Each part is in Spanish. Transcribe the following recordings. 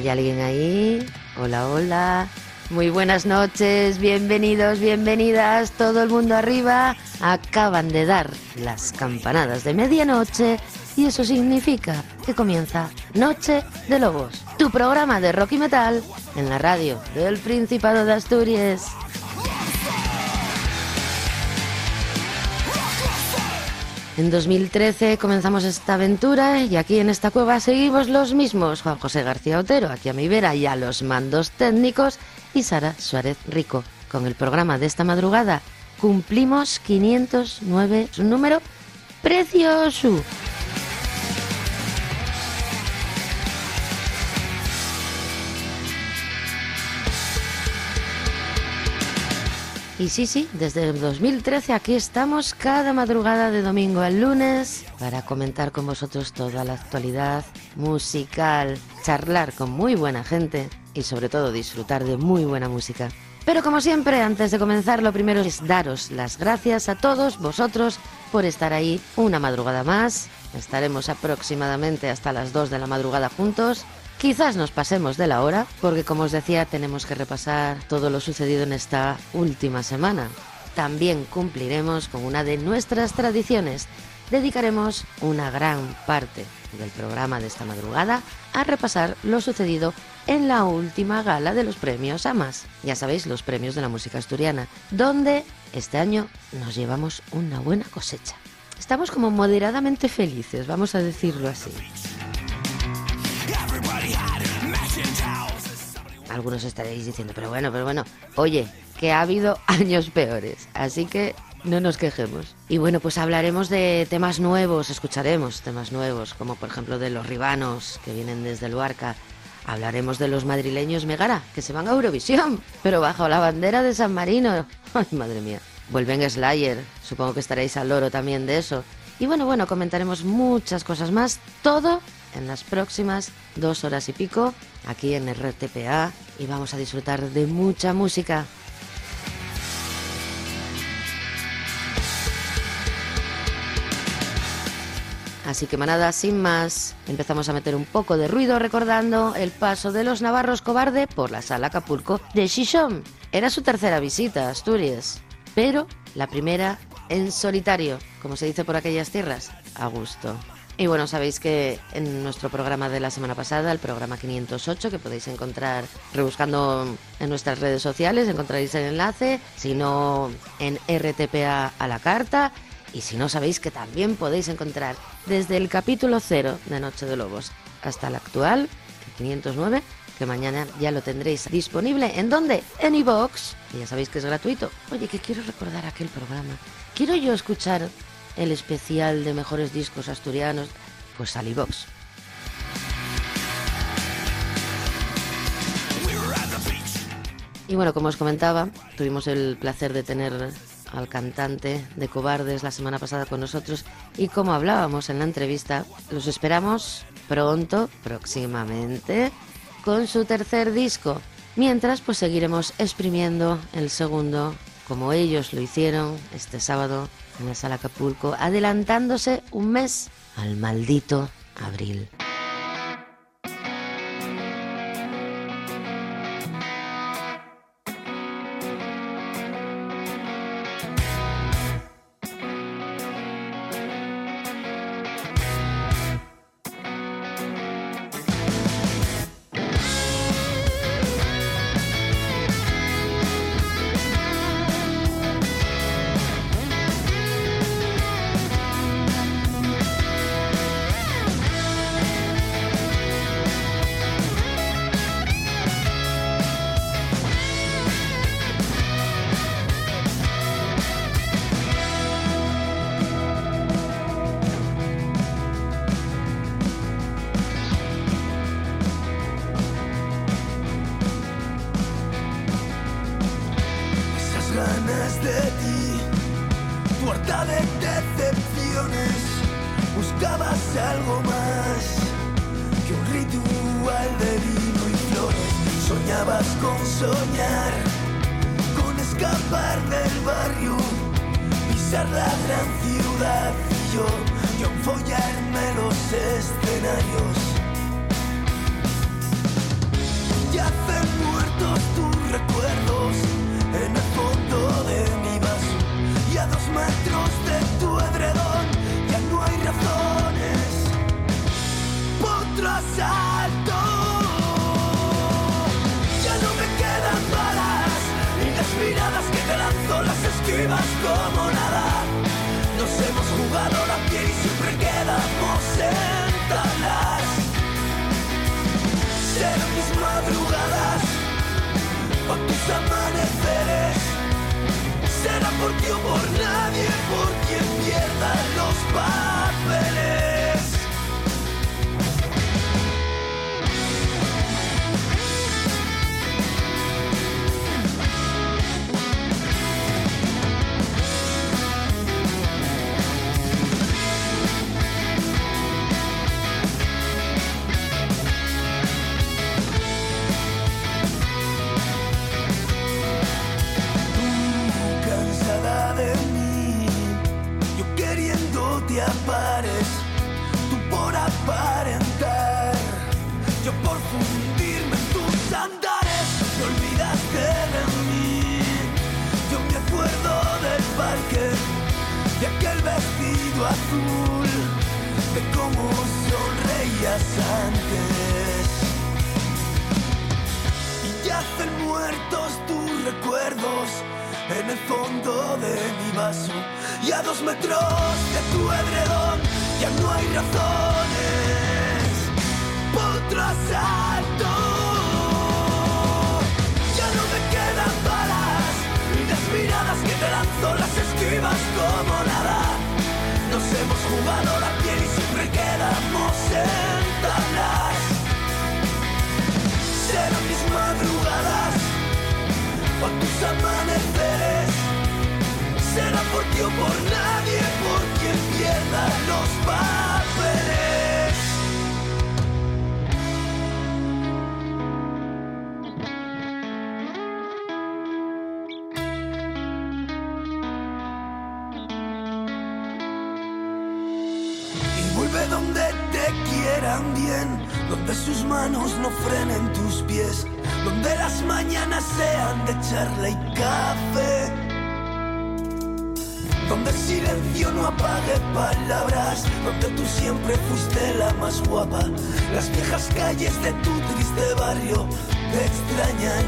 ¿Hay alguien ahí? Hola, hola. Muy buenas noches, bienvenidos, bienvenidas, todo el mundo arriba. Acaban de dar las campanadas de medianoche y eso significa que comienza Noche de Lobos, tu programa de rock y metal en la radio del Principado de Asturias. En 2013 comenzamos esta aventura y aquí en esta cueva seguimos los mismos, Juan José García Otero, aquí a mi vera y a los mandos técnicos, y Sara Suárez Rico. Con el programa de esta madrugada cumplimos 509, un número precioso. Y sí, sí, desde el 2013 aquí estamos cada madrugada de domingo al lunes para comentar con vosotros toda la actualidad musical, charlar con muy buena gente y sobre todo disfrutar de muy buena música. Pero como siempre, antes de comenzar, lo primero es daros las gracias a todos vosotros por estar ahí una madrugada más. Estaremos aproximadamente hasta las 2 de la madrugada juntos Quizás nos pasemos de la hora, porque como os decía, tenemos que repasar todo lo sucedido en esta última semana. También cumpliremos con una de nuestras tradiciones. Dedicaremos una gran parte del programa de esta madrugada a repasar lo sucedido en la última gala de los premios AMAS. Ya sabéis, los premios de la música asturiana, donde este año nos llevamos una buena cosecha. Estamos como moderadamente felices, vamos a decirlo así. Algunos estaréis diciendo, pero bueno, pero bueno, oye, que ha habido años peores, así que no nos quejemos. Y bueno, pues hablaremos de temas nuevos, escucharemos temas nuevos, como por ejemplo de los ribanos que vienen desde Luarca. Hablaremos de los madrileños Megara, que se van a Eurovisión, pero bajo la bandera de San Marino. Ay, madre mía. Vuelven Slayer, supongo que estaréis al loro también de eso. Y bueno, bueno, comentaremos muchas cosas más, todo en las próximas dos horas y pico aquí en RTPA y vamos a disfrutar de mucha música. Así que manada, sin más, empezamos a meter un poco de ruido recordando el paso de los navarros cobarde por la sala Acapulco de Shishon. Era su tercera visita a Asturias, pero la primera en solitario, como se dice por aquellas tierras, a gusto. Y bueno, sabéis que en nuestro programa de la semana pasada, el programa 508, que podéis encontrar rebuscando en nuestras redes sociales, encontraréis el enlace, si no en RTPA a la carta, y si no sabéis que también podéis encontrar desde el capítulo 0 de Noche de Lobos hasta el actual, el 509, que mañana ya lo tendréis disponible. ¿En dónde? En iVoox. Y ya sabéis que es gratuito. Oye, que quiero recordar aquel programa. Quiero yo escuchar el especial de mejores discos asturianos, pues Salibox. Y bueno, como os comentaba, tuvimos el placer de tener al cantante de Cobardes la semana pasada con nosotros y como hablábamos en la entrevista, los esperamos pronto, próximamente, con su tercer disco. Mientras, pues seguiremos exprimiendo el segundo, como ellos lo hicieron este sábado en la sala Acapulco, adelantándose un mes al maldito abril. Soñar con escapar del barrio, pisar la gran ciudad y yo, yo follarme los escenarios. Yacen muertos tus recuerdos en el fondo de mi vaso y a dos metros de tu edredón ya no hay razones. Otro jugado la piel y siempre quedamos en tablas. Serán mis madrugadas o tus amaneceres. Será por ti o por nadie, por quien pierda los papeles. Fundirme en tus andares, te olvidaste de mí, yo me acuerdo del parque, de aquel vestido azul, de cómo sonreías antes. Y yacen muertos tus recuerdos en el fondo de mi vaso. Y a dos metros de tu edredón ya no hay razones. Por ti o por nadie, por quien pierda los papeles. Donde sus manos no frenen tus pies, donde las mañanas sean de charla y café. Donde el silencio no apague palabras, donde tú siempre fuiste la más guapa. Las viejas calles de tu triste barrio te extrañan,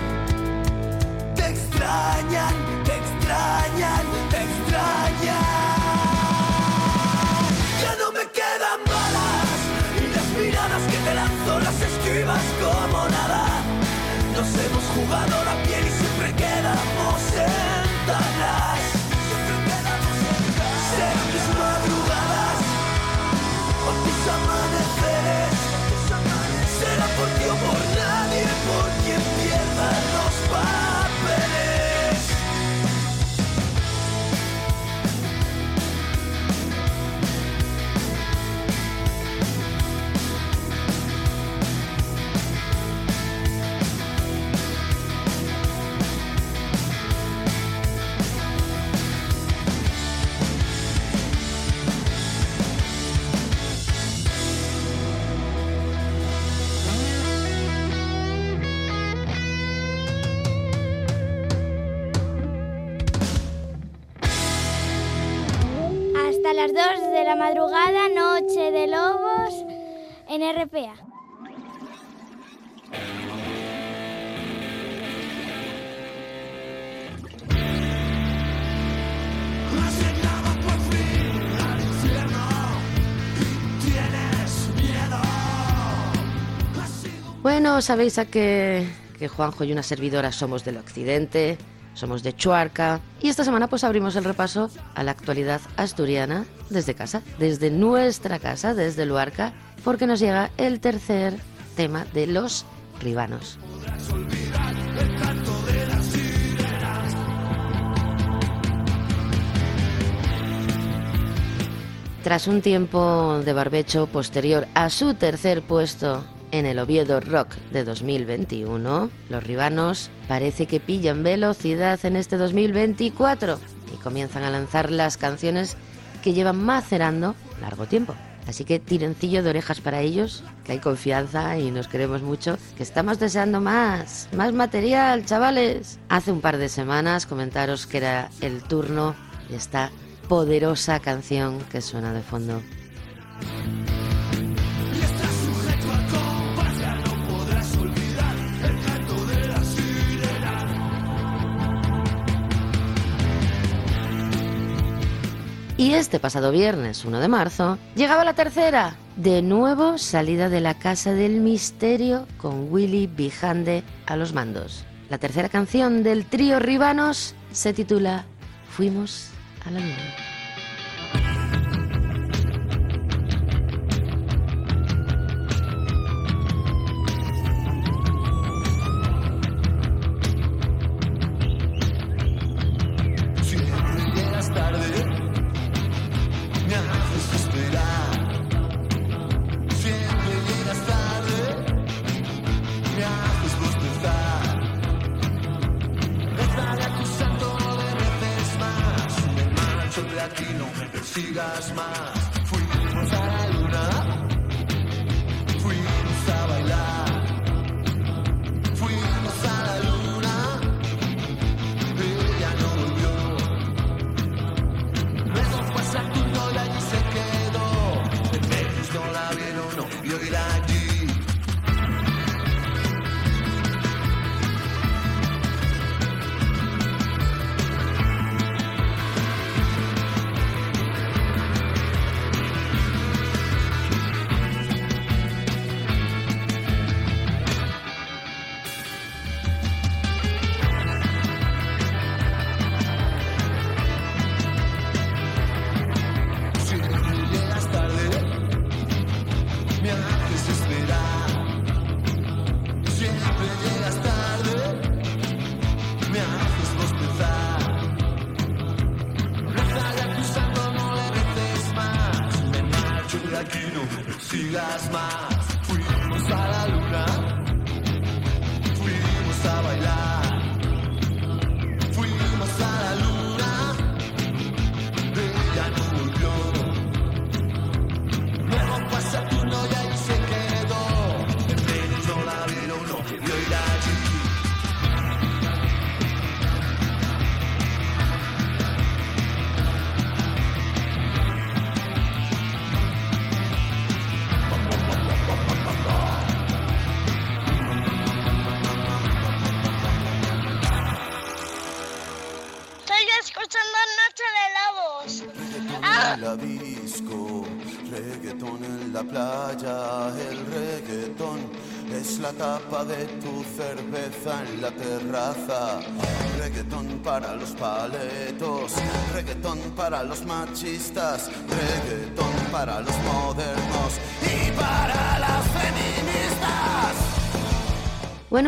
te extrañan, te extrañan, te extrañan. Hemos jugado la piel y siempre quedamos en. En RPA. Bueno, sabéis a que, que Juanjo y una servidora somos del occidente, somos de Chuarca y esta semana pues abrimos el repaso a la actualidad asturiana desde casa, desde nuestra casa, desde Luarca, porque nos llega el tercer tema de los ribanos. Tras un tiempo de barbecho posterior a su tercer puesto en el Oviedo Rock de 2021, los ribanos parece que pillan velocidad en este 2024 y comienzan a lanzar las canciones que llevan macerando largo tiempo. Así que tirencillo de orejas para ellos, que hay confianza y nos queremos mucho, que estamos deseando más, más material, chavales. Hace un par de semanas comentaros que era el turno de esta poderosa canción que suena de fondo. Este pasado viernes 1 de marzo llegaba la tercera. De nuevo salida de la Casa del Misterio con Willy Bijande a los mandos. La tercera canción del trío Ribanos se titula Fuimos a la luna.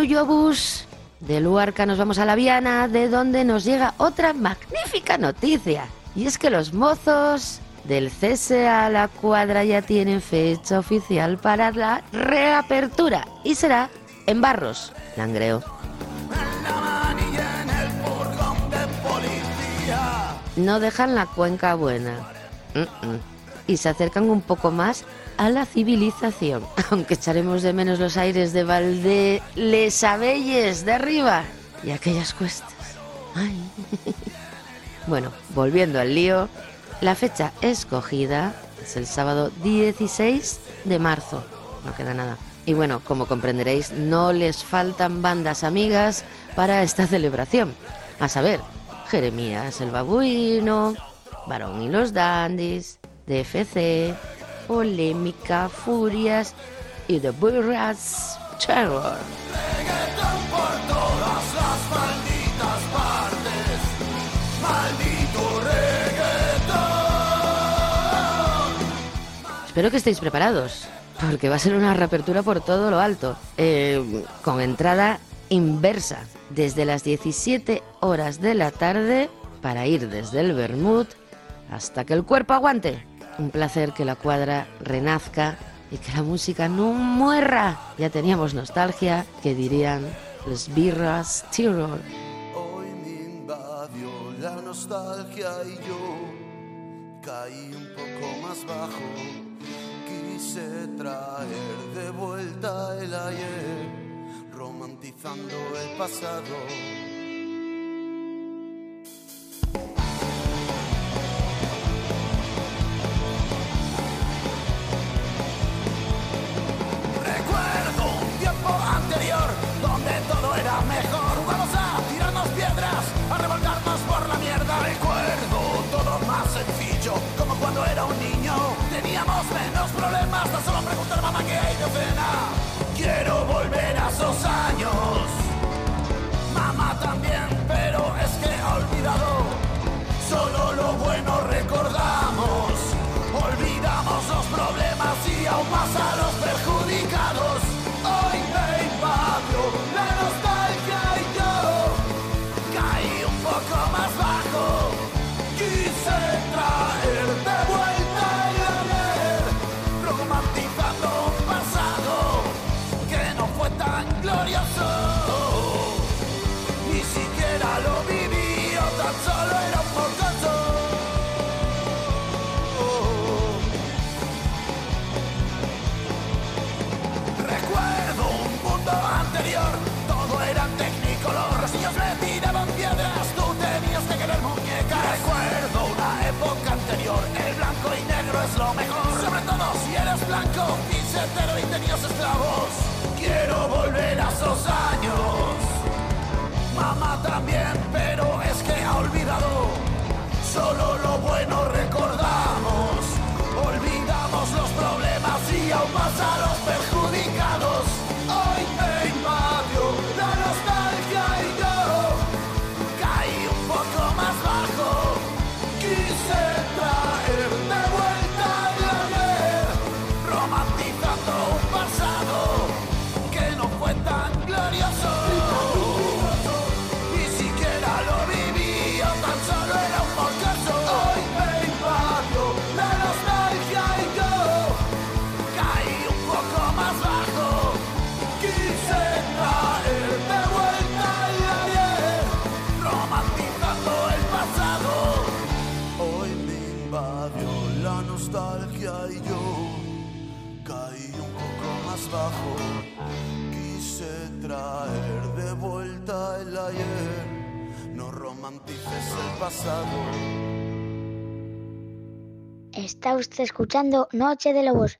Yobus, de Luarca nos vamos a La Viana, de donde nos llega otra magnífica noticia. Y es que los mozos del cese a la cuadra ya tienen fecha oficial para la reapertura y será en Barros, Langreo. No dejan la cuenca buena y se acercan un poco más a la civilización, aunque echaremos de menos los aires de Valde Les Abelles de arriba y aquellas cuestas. Bueno, volviendo al lío, la fecha escogida es el sábado 16 de marzo. No queda nada. Y bueno, como comprenderéis, no les faltan bandas amigas para esta celebración. A saber, Jeremías el Babuino, Varón y los Dandys, DFC, Polémica, Furias y The Burras Terror. Espero que estéis preparados, porque va a ser una reapertura por todo lo alto, eh, con entrada inversa, desde las 17 horas de la tarde, para ir desde el Bermud hasta que el cuerpo aguante. Un placer que la cuadra renazca y que la música no muerra. Ya teníamos nostalgia, que dirían los birras Tirol. Hoy me invadió la nostalgia y yo caí un poco más bajo. Quise traer de vuelta el ayer, romantizando el pasado. Donde todo era mejor. Jugamos a tirarnos piedras, a revolcarnos por la mierda. Recuerdo todo más sencillo, como cuando era un niño. Teníamos menos problemas, y esclavos. Quiero volver a esos años. Mamá también, pero es que ha olvidado. Solo pasado. Está usted escuchando Noche de Lobos.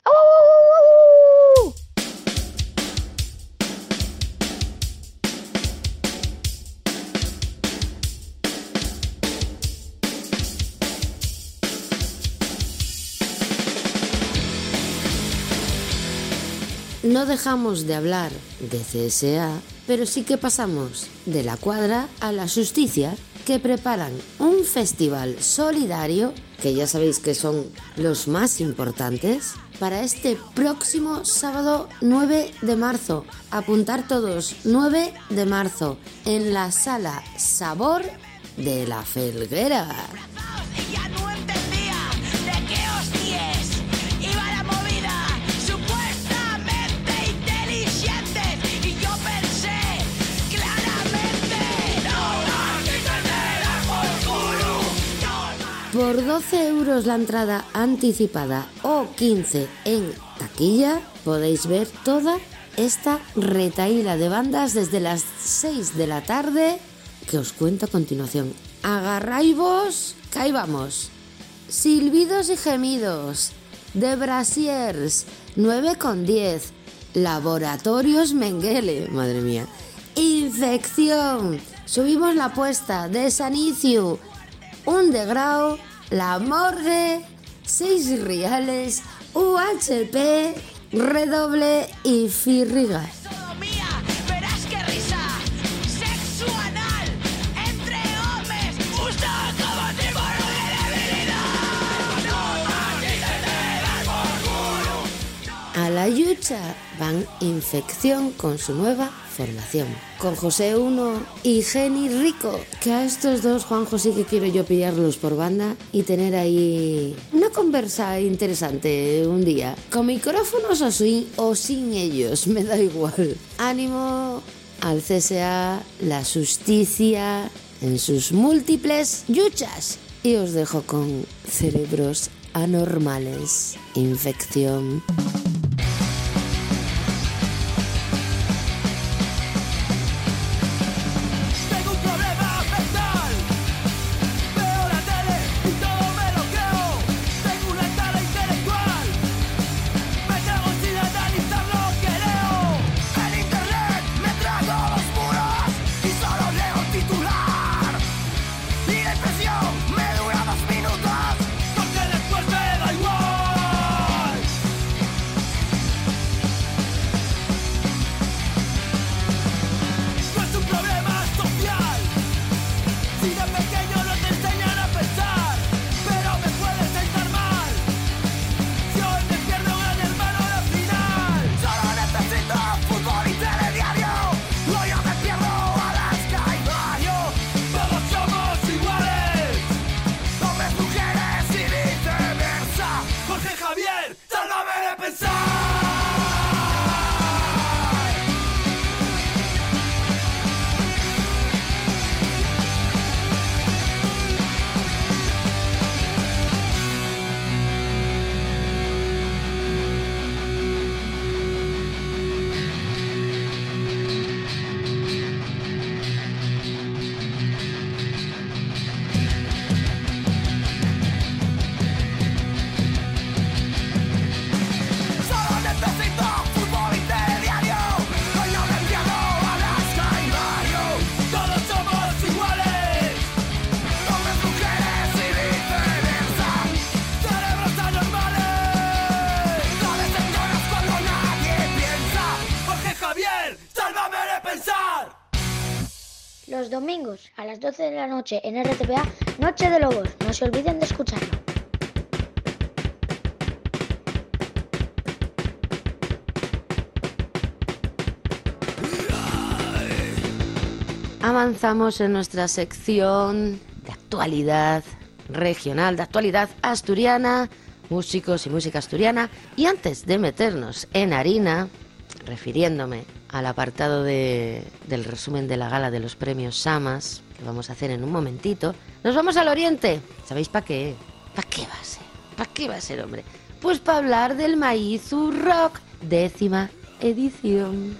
No dejamos de hablar de CSA, pero sí que pasamos de la cuadra a la justicia, que preparan un festival solidario, que ya sabéis que son los más importantes, para este próximo sábado 9 de marzo. Apuntar todos, 9 de marzo, en la sala Sabor de la Felguera. Por 12 euros la entrada anticipada o 15 en taquilla, podéis ver toda esta retaíla de bandas desde las 6 de la tarde que os cuento a continuación. Agarraivos, que ahí vamos. Silbidos y gemidos, de Brasiers, 9 con 10, Laboratorios Mengele, madre mía. Infección, subimos la apuesta de Sanicio, un degrado, la morgue, 6 reales, UHP, redoble y firrigas. A la yucha van Infección con su nueva formación. Con José Uno y Jenny Rico. Que a estos dos, Juanjo, sí que quiero yo pillarlos por banda y tener ahí una conversa interesante un día. Con micrófonos o sin, o sin ellos, me da igual. Ánimo al CSA, la justicia en sus múltiples luchas. Y os dejo con cerebros anormales, infección. 12 de la noche en RTPA, Noche de Lobos. No se olviden de escucharlo. Avanzamos en nuestra sección de actualidad regional, de actualidad asturiana, músicos y música asturiana. Y antes de meternos en harina, refiriéndome al apartado de- del resumen de la gala de los premios Samas, que vamos a hacer en un momentito, nos vamos al oriente. ¿Sabéis para qué? ¿Para qué va a ser? ¿Para qué va a ser, hombre? Pues para hablar del Maizu Rock, décima edición.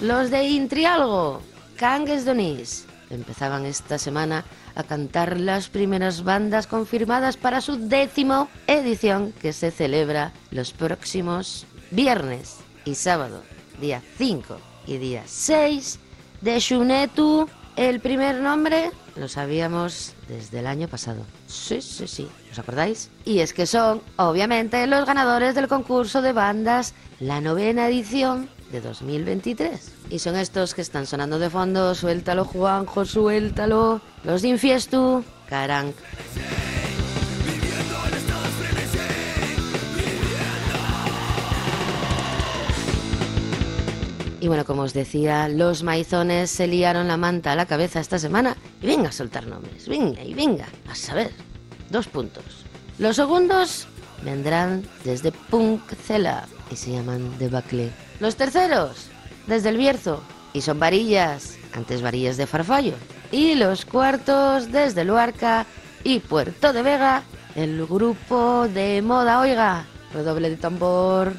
Los de Intrialgo, Cangues Donís, empezaban esta semana a cantar las primeras bandas confirmadas para su décimo edición que se celebra los próximos viernes y sábado, día 5 y día 6 de Shunetu. El primer nombre lo sabíamos desde el año pasado. Sí, sí, sí. ¿Os acordáis? Y es que son, obviamente, los ganadores del concurso de bandas, la novena edición de 2023. Y son estos que están sonando de fondo. Suéltalo, Juanjo, suéltalo. Los de Infiestu, Caranc. Y bueno, como os decía, los maizones se liaron la manta a la cabeza esta semana. Y venga a soltar nombres, venga y venga. A saber, dos puntos. Los segundos vendrán desde Punkcela y se llaman Debacle. Los terceros, desde el Bierzo y son varillas, antes varillas de farfallo. Y los cuartos desde Luarca y Puerto de Vega, el grupo de moda, oiga, redoble de tambor.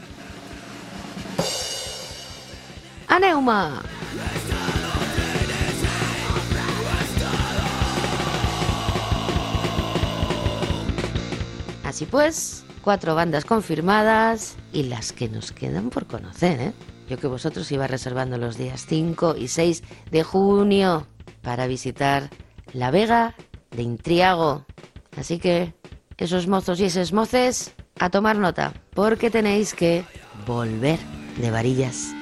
Aneuma. Así pues, cuatro bandas confirmadas y las que nos quedan por conocer, ¿eh? Yo que vosotros iba reservando los días 5 y 6 de junio para visitar La Vega de Intriago. Así que esos mozos y esas moces, a tomar nota, porque tenéis que volver de varillas.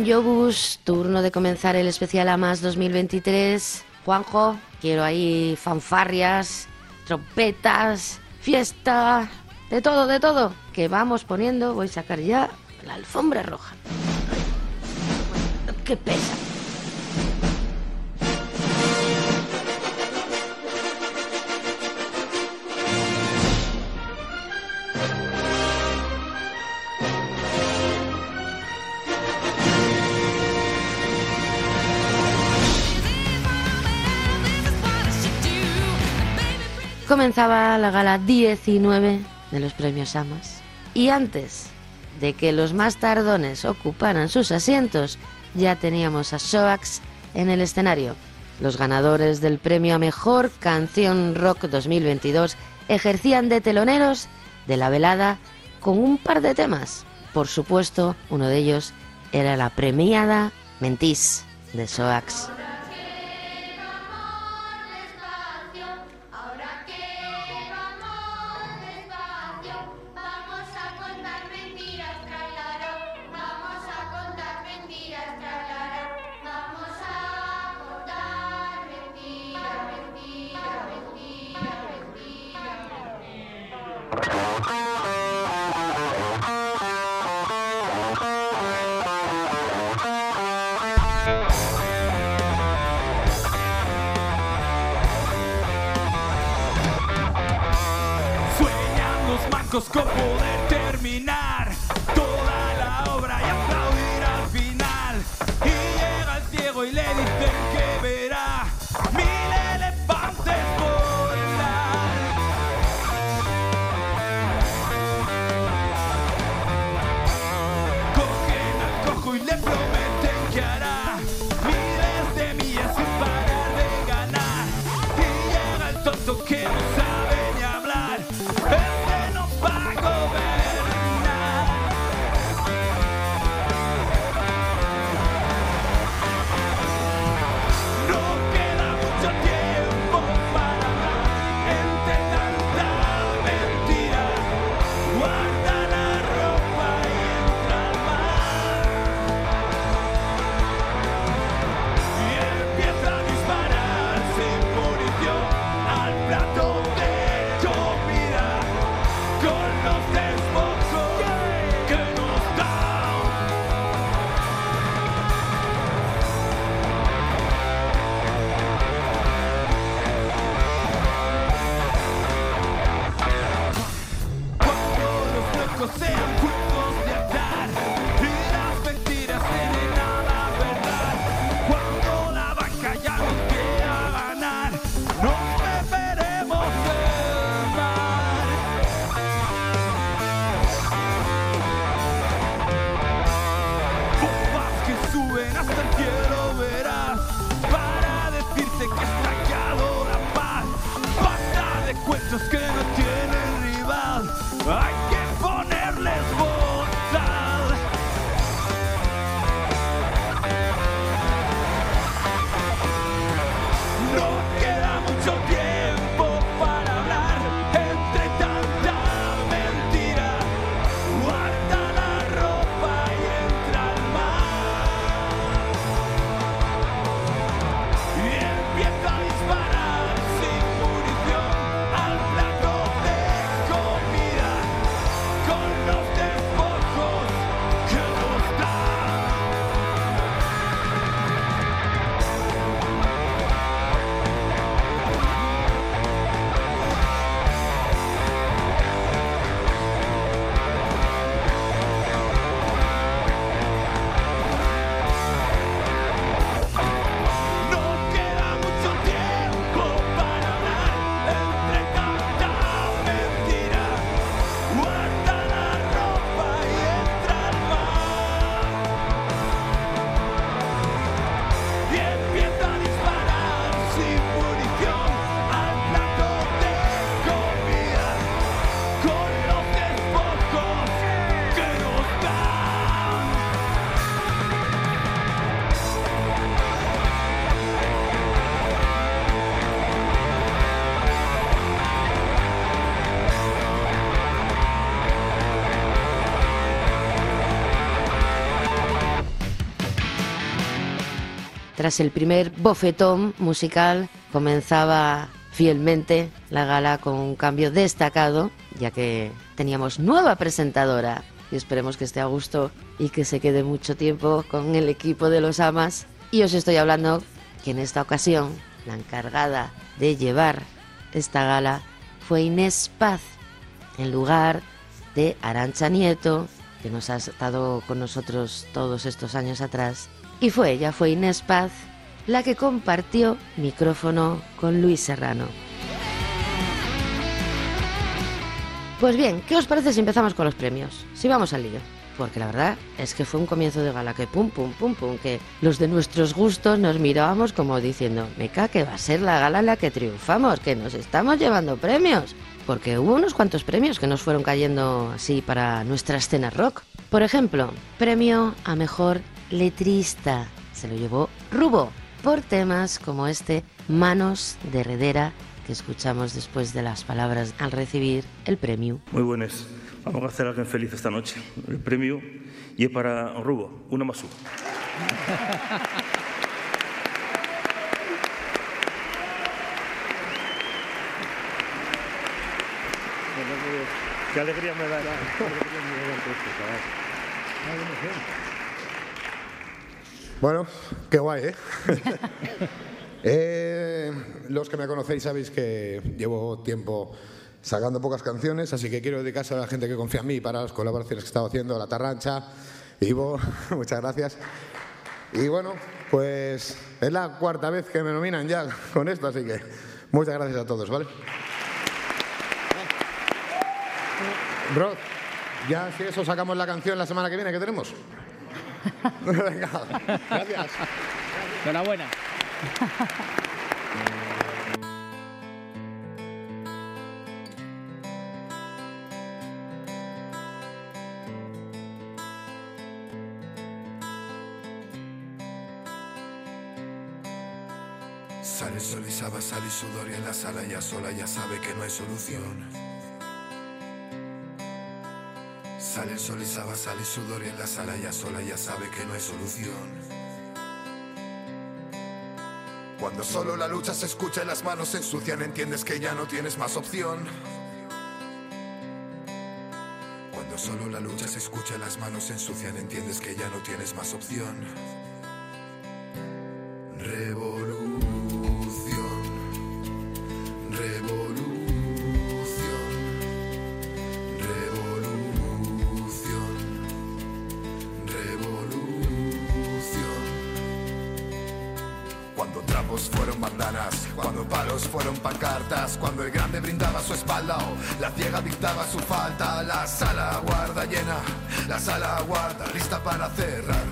en Yogus, turno de comenzar el especial AMAS 2023. Juanjo, quiero ahí fanfarrias, trompetas, fiesta, de todo, de todo. Que vamos poniendo, voy a sacar ya la alfombra roja. ¡Qué pesa! comenzaba la gala 19 de los premios Amas. Y antes de que los más tardones ocuparan sus asientos, ya teníamos a Soax en el escenario. Los ganadores del premio a Mejor Canción Rock 2022 ejercían de teloneros de la velada con un par de temas. Por supuesto, uno de ellos era la premiada Mentís de Soax. scope Tras el primer bofetón musical, comenzaba fielmente la gala con un cambio destacado, ya que teníamos nueva presentadora. Y esperemos que esté a gusto y que se quede mucho tiempo con el equipo de los Amas. Y os estoy hablando que en esta ocasión la encargada de llevar esta gala fue Inés Paz, en lugar de Arancha Nieto, que nos ha estado con nosotros todos estos años atrás. Y fue ella, fue Inés Paz, la que compartió micrófono con Luis Serrano. Pues bien, ¿qué os parece si empezamos con los premios? Si vamos al lío. Porque la verdad es que fue un comienzo de gala que pum, pum, pum, pum, que los de nuestros gustos nos mirábamos como diciendo, meca, que va a ser la gala en la que triunfamos, que nos estamos llevando premios. Porque hubo unos cuantos premios que nos fueron cayendo así para nuestra escena rock. Por ejemplo, premio a mejor letrista. Se lo llevó Rubo por temas como este Manos de Heredera que escuchamos después de las palabras al recibir el premio. Muy buenas. Vamos a hacer a alguien feliz esta noche. El premio y es para Rubo, una más uno. Qué alegría me da. Bueno, qué guay, ¿eh? Eh, Los que me conocéis sabéis que llevo tiempo sacando pocas canciones, así que quiero dedicarse a la gente que confía en mí para las colaboraciones que he estado haciendo, La Tarrancha, Ivo, muchas gracias. Y bueno, pues es la cuarta vez que me nominan ya con esto, así que muchas gracias a todos, ¿vale? Rod, ya si eso sacamos la canción la semana que viene, ¿qué tenemos? Venga, gracias. Enhorabuena. Sale sol y saba, sale sudor y en la sala ya sola ya sabe que no hay solución. Sale el sol y saba, sale sudor y en la sala ya sola ya sabe que no hay solución. Cuando solo la lucha se escucha y las manos se ensucian, entiendes que ya no tienes más opción. Cuando solo la lucha se escucha y las manos se ensucian, entiendes que ya no tienes más opción. Revolución, fueron pancartas, cuando el grande brindaba su espalda o la ciega dictaba su falta, la sala guarda llena, la sala guarda lista para cerrar.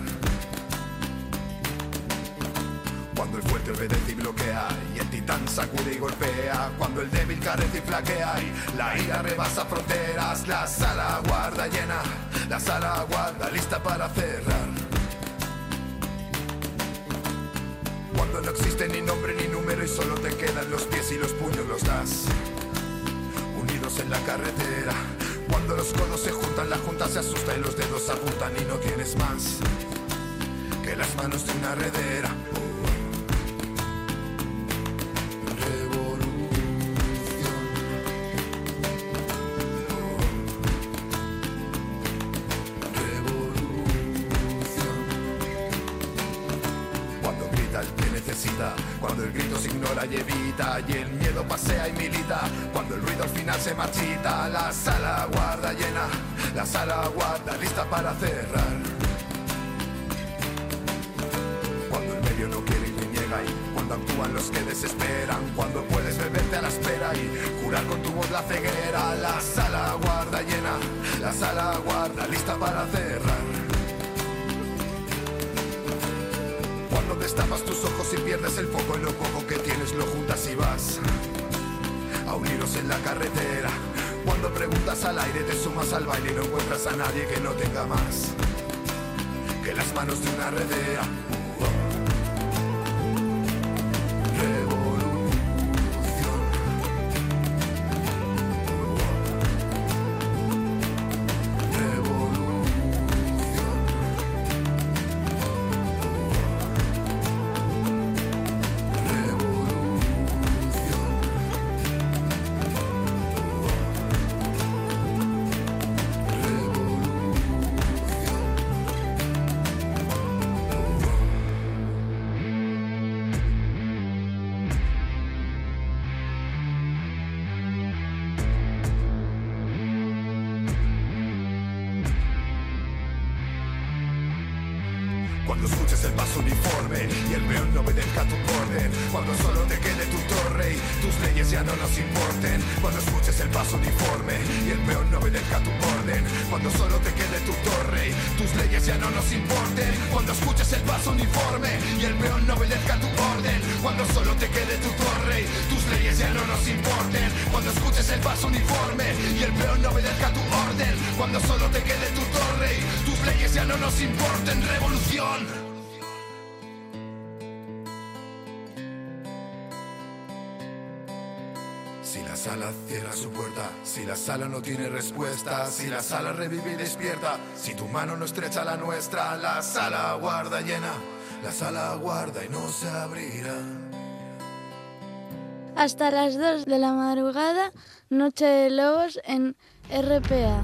Cuando el fuerte obedece y bloquea y el titán sacude y golpea, cuando el débil carece y flaquea y la ira rebasa fronteras, la sala guarda llena, la sala guarda lista para cerrar. No existe ni nombre ni número y solo te quedan los pies y los puños los das. Unidos en la carretera, cuando los codos se juntan, la junta se asusta y los dedos apuntan y no tienes más que las manos de una heredera. Para cerrar. Cuando el medio no quiere y te niega y cuando actúan los que desesperan, cuando puedes beberte a la espera y curar con tu voz la ceguera, la sala guarda llena, la sala guarda lista para cerrar. Cuando destapas tus ojos y pierdes el foco en lo poco que tienes lo juntas y vas a uniros en la carretera. Cuando preguntas al aire te sumas al baile y no encuentras a nadie que no tenga más que las manos de una heredera. Respuesta, si la sala revive y despierta, si tu mano no estrecha la nuestra, la sala guarda llena, la sala guarda y no se abrirá. Hasta las 2 de la madrugada, Noche de Lobos en RPA.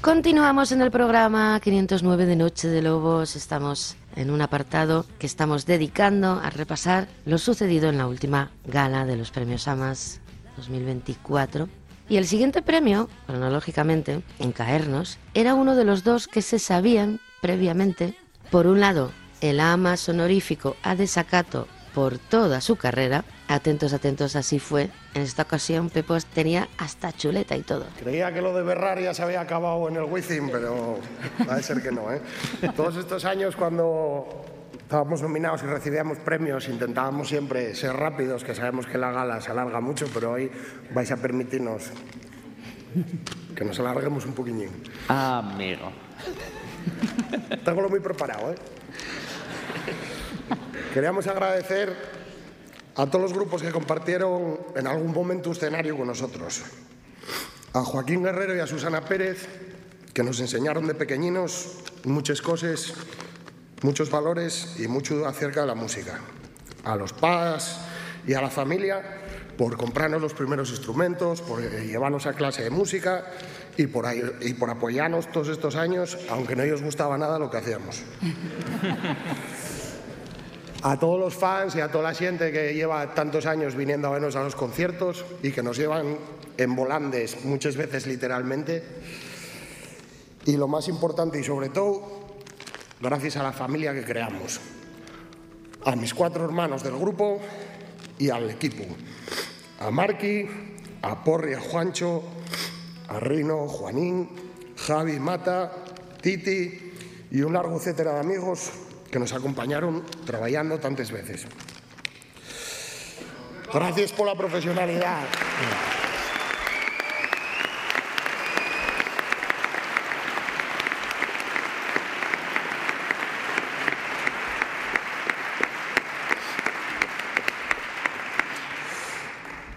Continuamos en el programa 509 de Noche de Lobos. Estamos en un apartado que estamos dedicando a repasar lo sucedido en la última gala de los premios AMAS 2024. Y el siguiente premio, cronológicamente, en caernos, era uno de los dos que se sabían previamente. Por un lado, el AMAS honorífico a desacato por toda su carrera. Atentos, atentos, así fue. En esta ocasión Pepos tenía hasta chuleta y todo. Creía que lo de Berrar ya se había acabado en el Wizzing, pero va a ser que no. ¿eh? Todos estos años cuando estábamos nominados y recibíamos premios, intentábamos siempre ser rápidos, que sabemos que la gala se alarga mucho, pero hoy vais a permitirnos que nos alarguemos un poquillín. Amigo. Tengo lo muy preparado, ¿eh? Queríamos agradecer a todos los grupos que compartieron en algún momento escenario con nosotros. A Joaquín Guerrero y a Susana Pérez, que nos enseñaron de pequeñinos muchas cosas, muchos valores y mucho acerca de la música. A los padres y a la familia por comprarnos los primeros instrumentos, por llevarnos a clase de música y por, y por apoyarnos todos estos años, aunque no os gustaba nada lo que hacíamos. A todos los fans y a toda la gente que lleva tantos años viniendo a vernos a los conciertos y que nos llevan en volandes, muchas veces literalmente. Y lo más importante y sobre todo, gracias a la familia que creamos. A mis cuatro hermanos del grupo y al equipo. A Marqui, a Porri, a Juancho, a Rino, Juanín, Javi, Mata, Titi y un largo etcétera de amigos que nos acompañaron trabajando tantas veces. Gracias por la profesionalidad.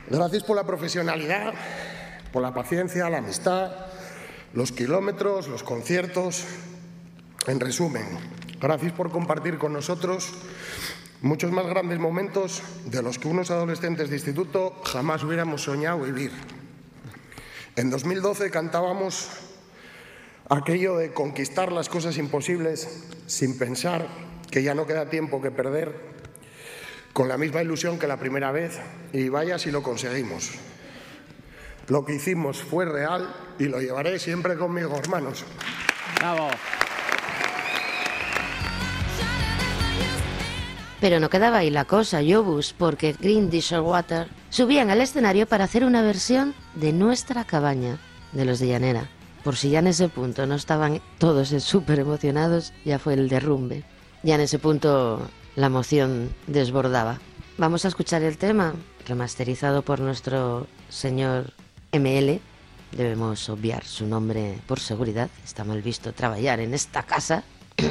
Gracias por la profesionalidad, por la paciencia, la amistad, los kilómetros, los conciertos. En resumen, gracias por compartir con nosotros muchos más grandes momentos de los que unos adolescentes de instituto jamás hubiéramos soñado vivir. En 2012 cantábamos aquello de conquistar las cosas imposibles sin pensar que ya no queda tiempo que perder, con la misma ilusión que la primera vez, y vaya si lo conseguimos. Lo que hicimos fue real y lo llevaré siempre conmigo, hermanos. Bravo. Pero no quedaba ahí la cosa, Yobus, porque Green Water subían al escenario para hacer una versión de nuestra cabaña, de los de Llanera. Por si ya en ese punto no estaban todos súper emocionados, ya fue el derrumbe. Ya en ese punto la emoción desbordaba. Vamos a escuchar el tema, remasterizado por nuestro señor ML. Debemos obviar su nombre por seguridad, está mal visto trabajar en esta casa.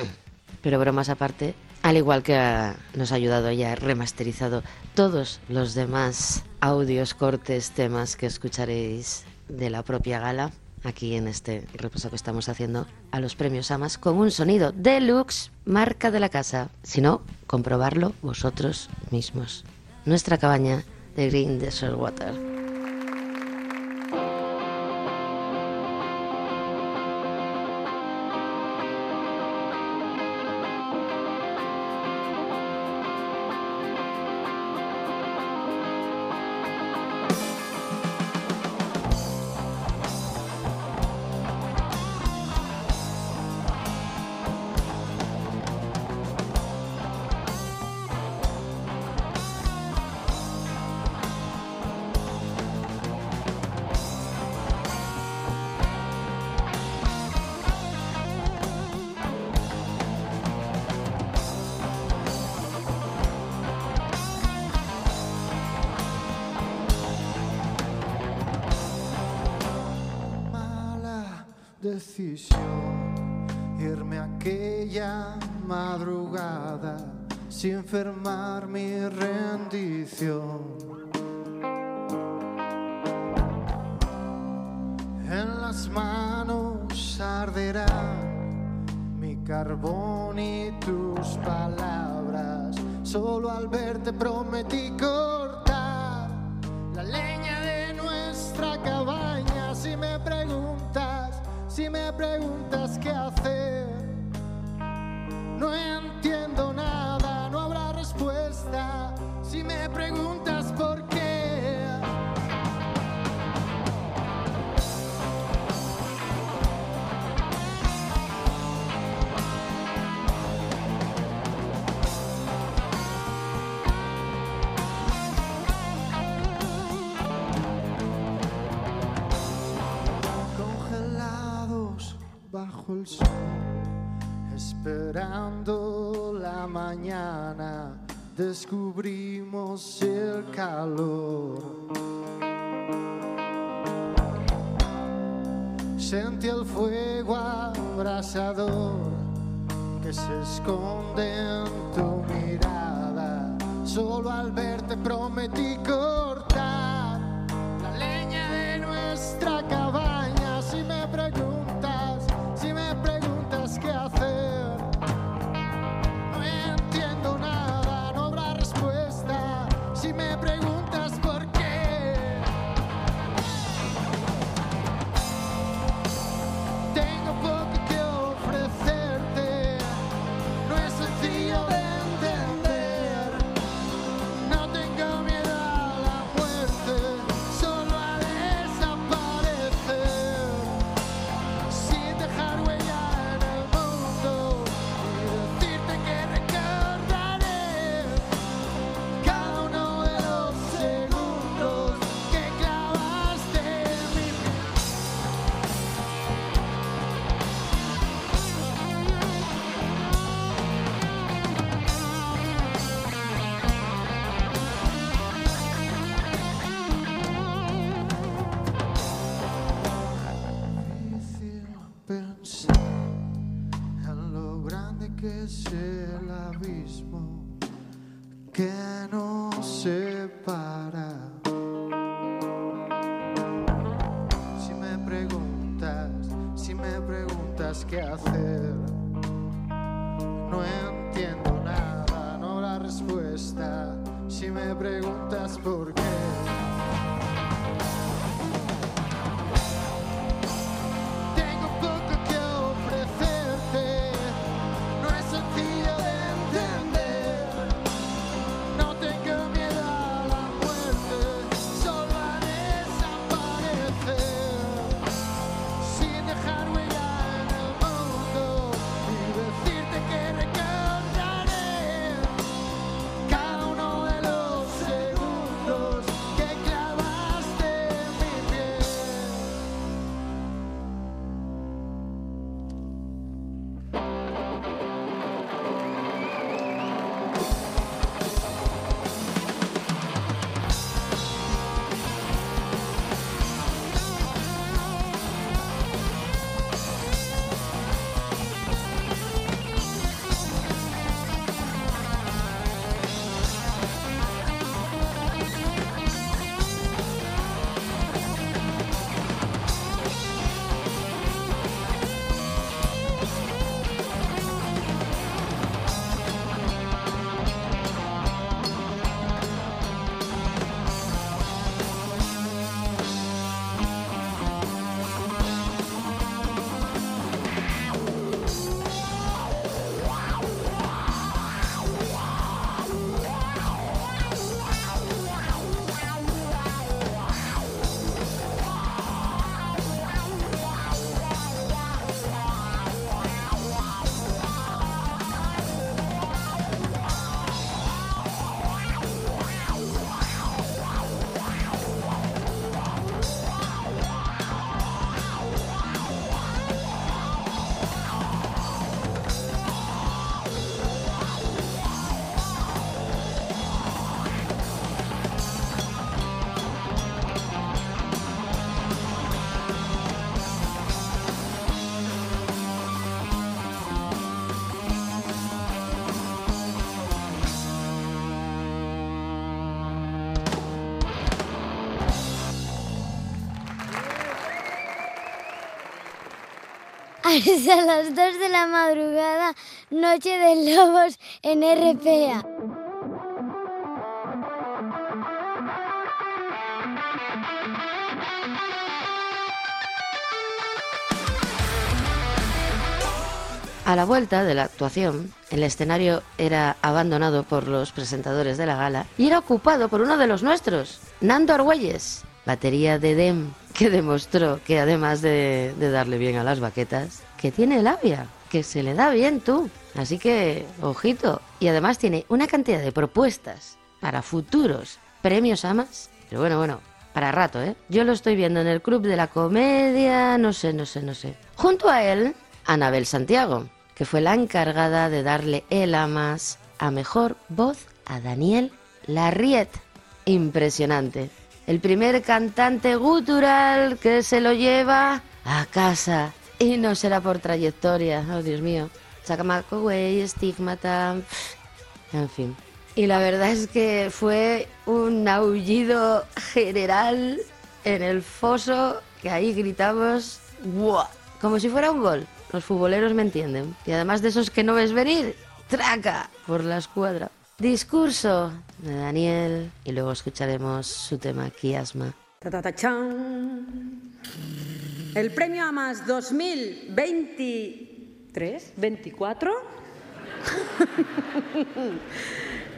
Pero bromas aparte, al igual que nos ha ayudado ella, remasterizado todos los demás audios, cortes, temas que escucharéis de la propia gala, aquí en este repaso que estamos haciendo a los premios AMAS, con un sonido deluxe, marca de la casa. Si no, comprobarlo vosotros mismos. Nuestra cabaña de Green Desert Water. Pues a las 2 de la madrugada, Noche de Lobos en RPA. A la vuelta de la actuación, el escenario era abandonado por los presentadores de la gala y era ocupado por uno de los nuestros, Nando Argüelles, batería de Dem, que demostró que además de, de darle bien a las baquetas, que tiene labia, que se le da bien tú. Así que, ojito. Y además tiene una cantidad de propuestas para futuros premios AMAS. Pero bueno, bueno, para rato, ¿eh? Yo lo estoy viendo en el Club de la Comedia, no sé, no sé, no sé. Junto a él, Anabel Santiago, que fue la encargada de darle el AMAS a mejor voz a Daniel Larriet. Impresionante. El primer cantante gutural que se lo lleva a casa. Y no será por trayectoria, oh Dios mío. Chacamaco Way, Estigmata. pff, En fin. Y la verdad es que fue un aullido general en el foso que ahí gritamos ¡buah! como si fuera un gol. Los futboleros me entienden. Y además de esos que no ves venir, traca por la escuadra. Discurso de Daniel y luego escucharemos su tema Kiasma. El premio AMAS 2023, 24.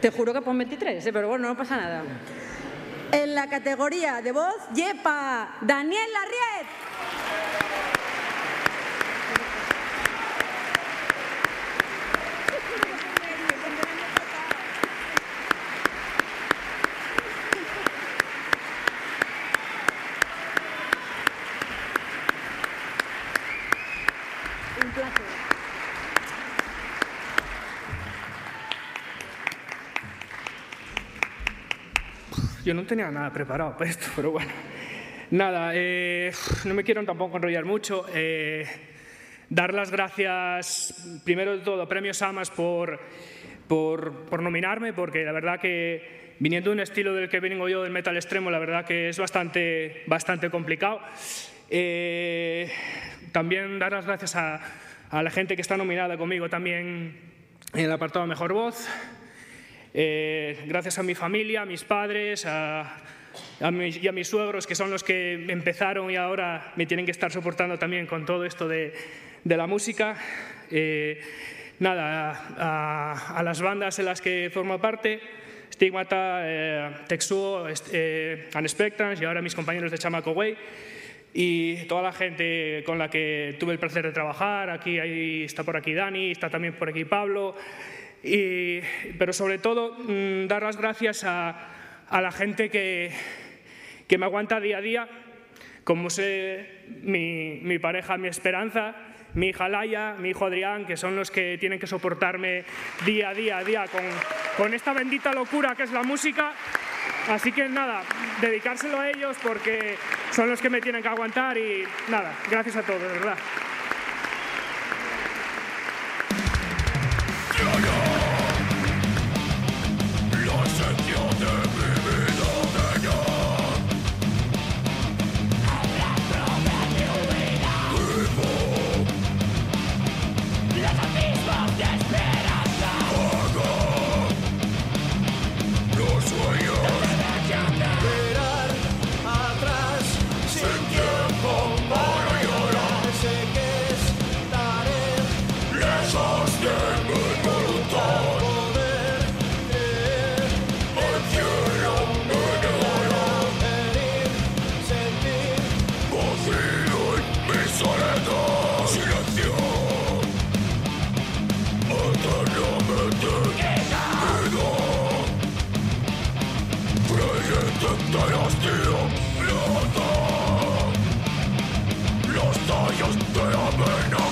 Te juro que pon 23, ¿eh? pero bueno, no pasa nada. En la categoría de voz, Yepa, Daniel Larriet. Yo no tenía nada preparado para esto, pero bueno. Nada, eh, no me quiero tampoco enrollar mucho. eh, dar las gracias, primero de todo, a Premios Amas por, por, por nominarme, porque la verdad que viniendo de un estilo del que vengo yo, del metal extremo, la verdad que es bastante, bastante complicado. Eh, también dar las gracias a, a la gente que está nominada conmigo también en el apartado Mejor Voz. Eh, gracias a mi familia, a mis padres, a, a mis- y a mis suegros, que son los que empezaron y ahora me tienen que estar soportando también con todo esto de, de la música. Eh, nada, a, a las bandas en las que formo parte, Stigmata, eh, Texuo, eh, y ahora mis compañeros de Chamaco Way y toda la gente con la que tuve el placer de trabajar. Aquí ahí está por aquí Dani, está también por aquí Pablo. Y, pero sobre todo mm, dar las gracias a, a la gente que, que me aguanta día a día, como sé mi, mi pareja, mi esperanza, mi hija Laia, mi hijo Adrián, que son los que tienen que soportarme día a día, día con, con esta bendita locura que es la música. Así que nada, dedicárselo a ellos porque son los que me tienen que aguantar y nada, gracias a todos, de verdad. Abomination!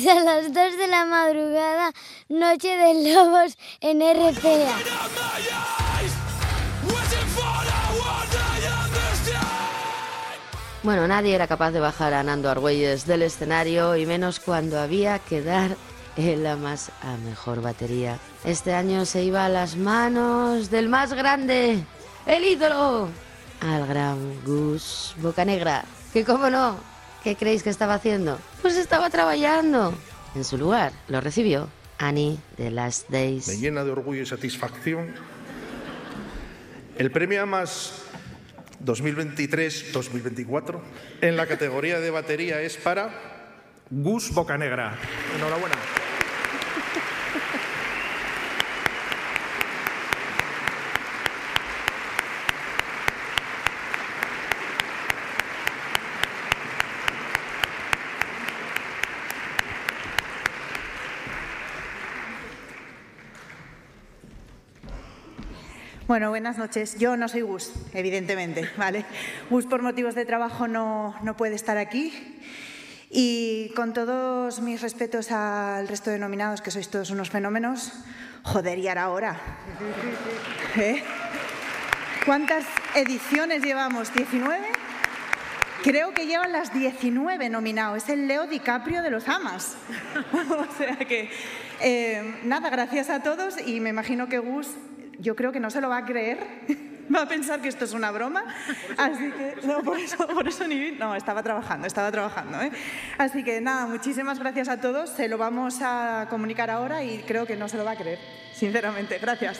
Hasta las 2 de la madrugada, Noche de Lobos en RPA. Bueno, nadie era capaz de bajar a Nando Argüelles del escenario y menos cuando había que dar en la más a mejor batería. Este año se iba a las manos del más grande, el ídolo, al gran Gus Bocanegra. Que cómo no, ¿qué creéis que estaba haciendo? Pues estaba trabajando. En su lugar lo recibió Annie de Last Me Days. llena de orgullo y satisfacción. El premio a más 2023-2024 en la categoría de batería es para Gus Bocanegra. Enhorabuena. Bueno, buenas noches. Yo no soy Gus, evidentemente, ¿vale? Gus por motivos de trabajo no, no puede estar aquí. Y con todos mis respetos al resto de nominados, que sois todos unos fenómenos, joder, y ahora. ¿Eh? ¿Cuántas ediciones llevamos? ¿19? Creo que llevan las 19 nominados. Es el Leo DiCaprio de los Amas. o sea que, eh, nada, gracias a todos y me imagino que Gus, yo creo que no se lo va a creer. Va a pensar que esto es una broma. Así que, no, por eso, por eso ni. No, estaba trabajando, estaba trabajando. ¿eh? Así que nada, muchísimas gracias a todos. Se lo vamos a comunicar ahora y creo que no se lo va a creer, sinceramente. Gracias.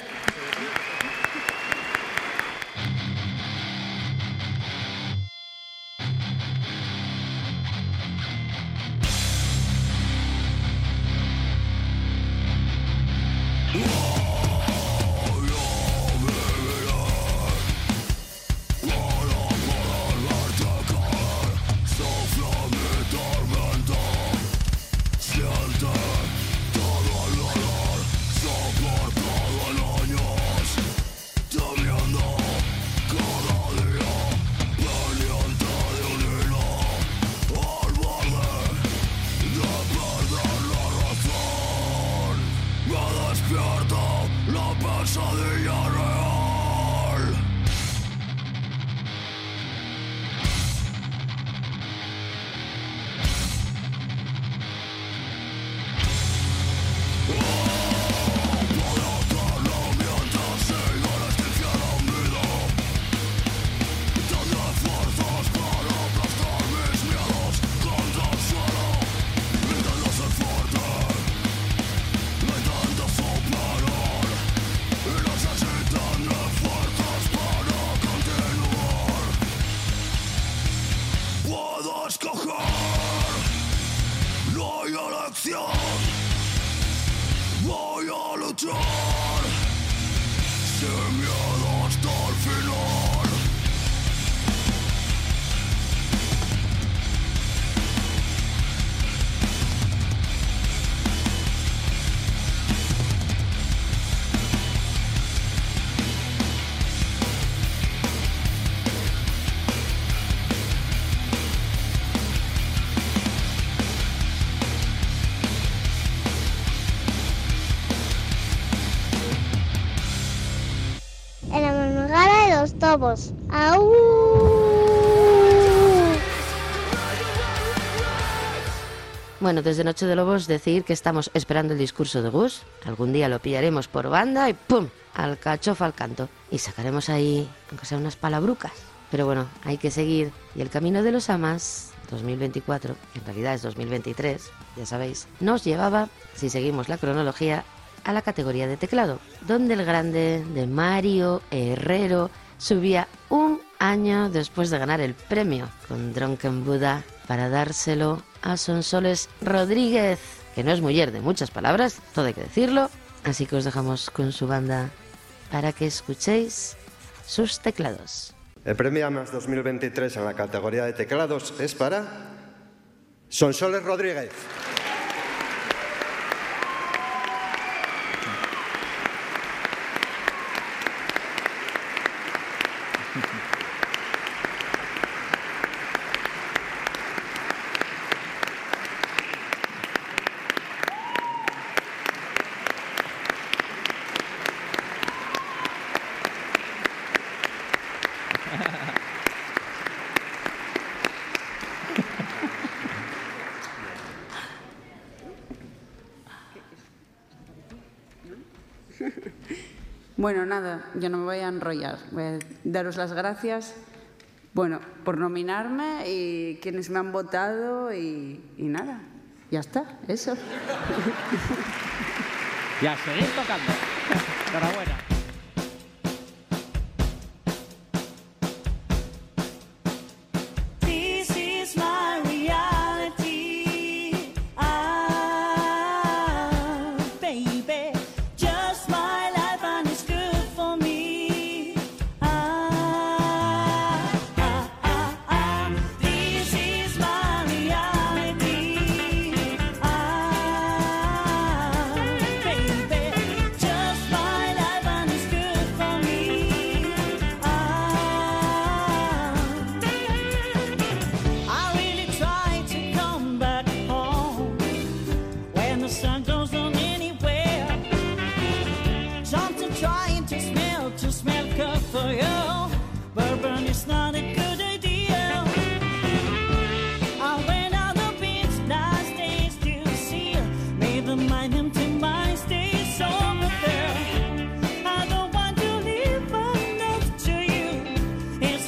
Bueno, desde Noche de Lobos decir que estamos esperando el discurso de Gus. Algún día lo pillaremos por banda y ¡pum! Al cachofa al canto. Y sacaremos ahí, aunque sea unas palabrucas. Pero bueno, hay que seguir. Y el camino de los amas, 2024, en realidad es 2023, ya sabéis, nos llevaba, si seguimos la cronología, a la categoría de teclado, donde el grande de Mario Herrero subía un año después de ganar el premio con Drunken Buddha para dárselo a Sonsoles Rodríguez, que no es mujer de muchas palabras, todo hay que decirlo, así que os dejamos con su banda para que escuchéis sus teclados. El premio AMAS 2023 en la categoría de teclados es para Sonsoles Rodríguez. Bueno, nada, yo no me voy a enrollar. Voy a daros las gracias, bueno, por nominarme y quienes me han votado y, y nada, ya está, eso. Ya, seguir tocando. Enhorabuena.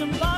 somebody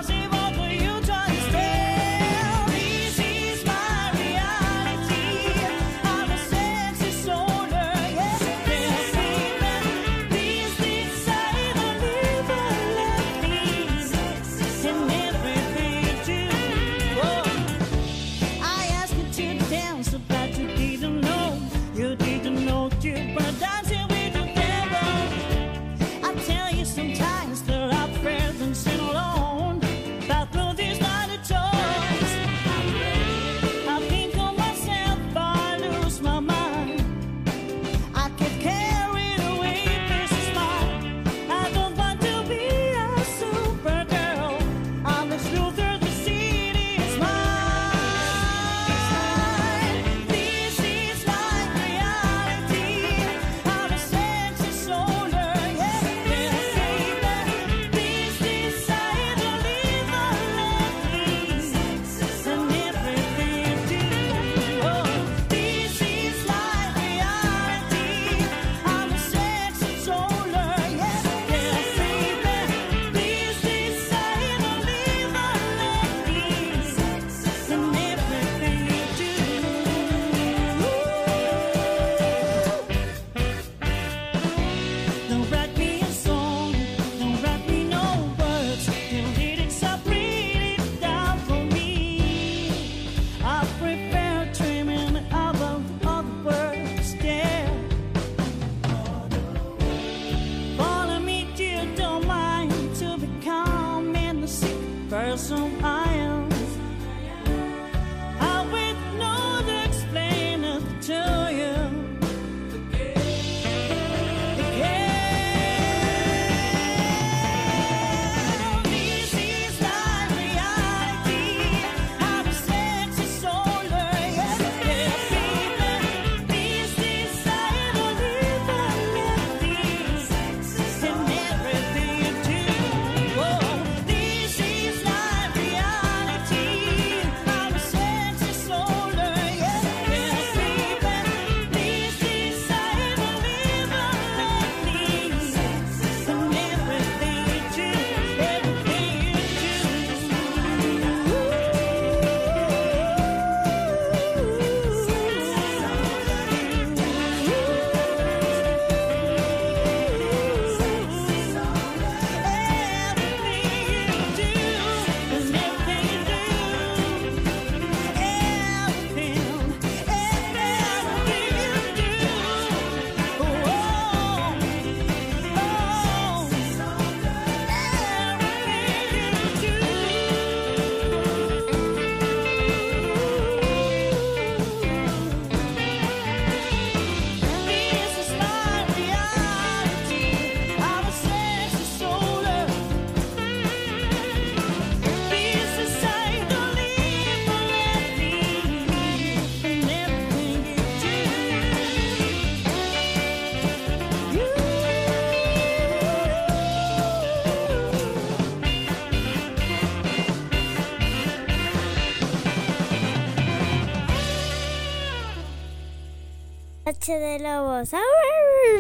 Noche de Lobos.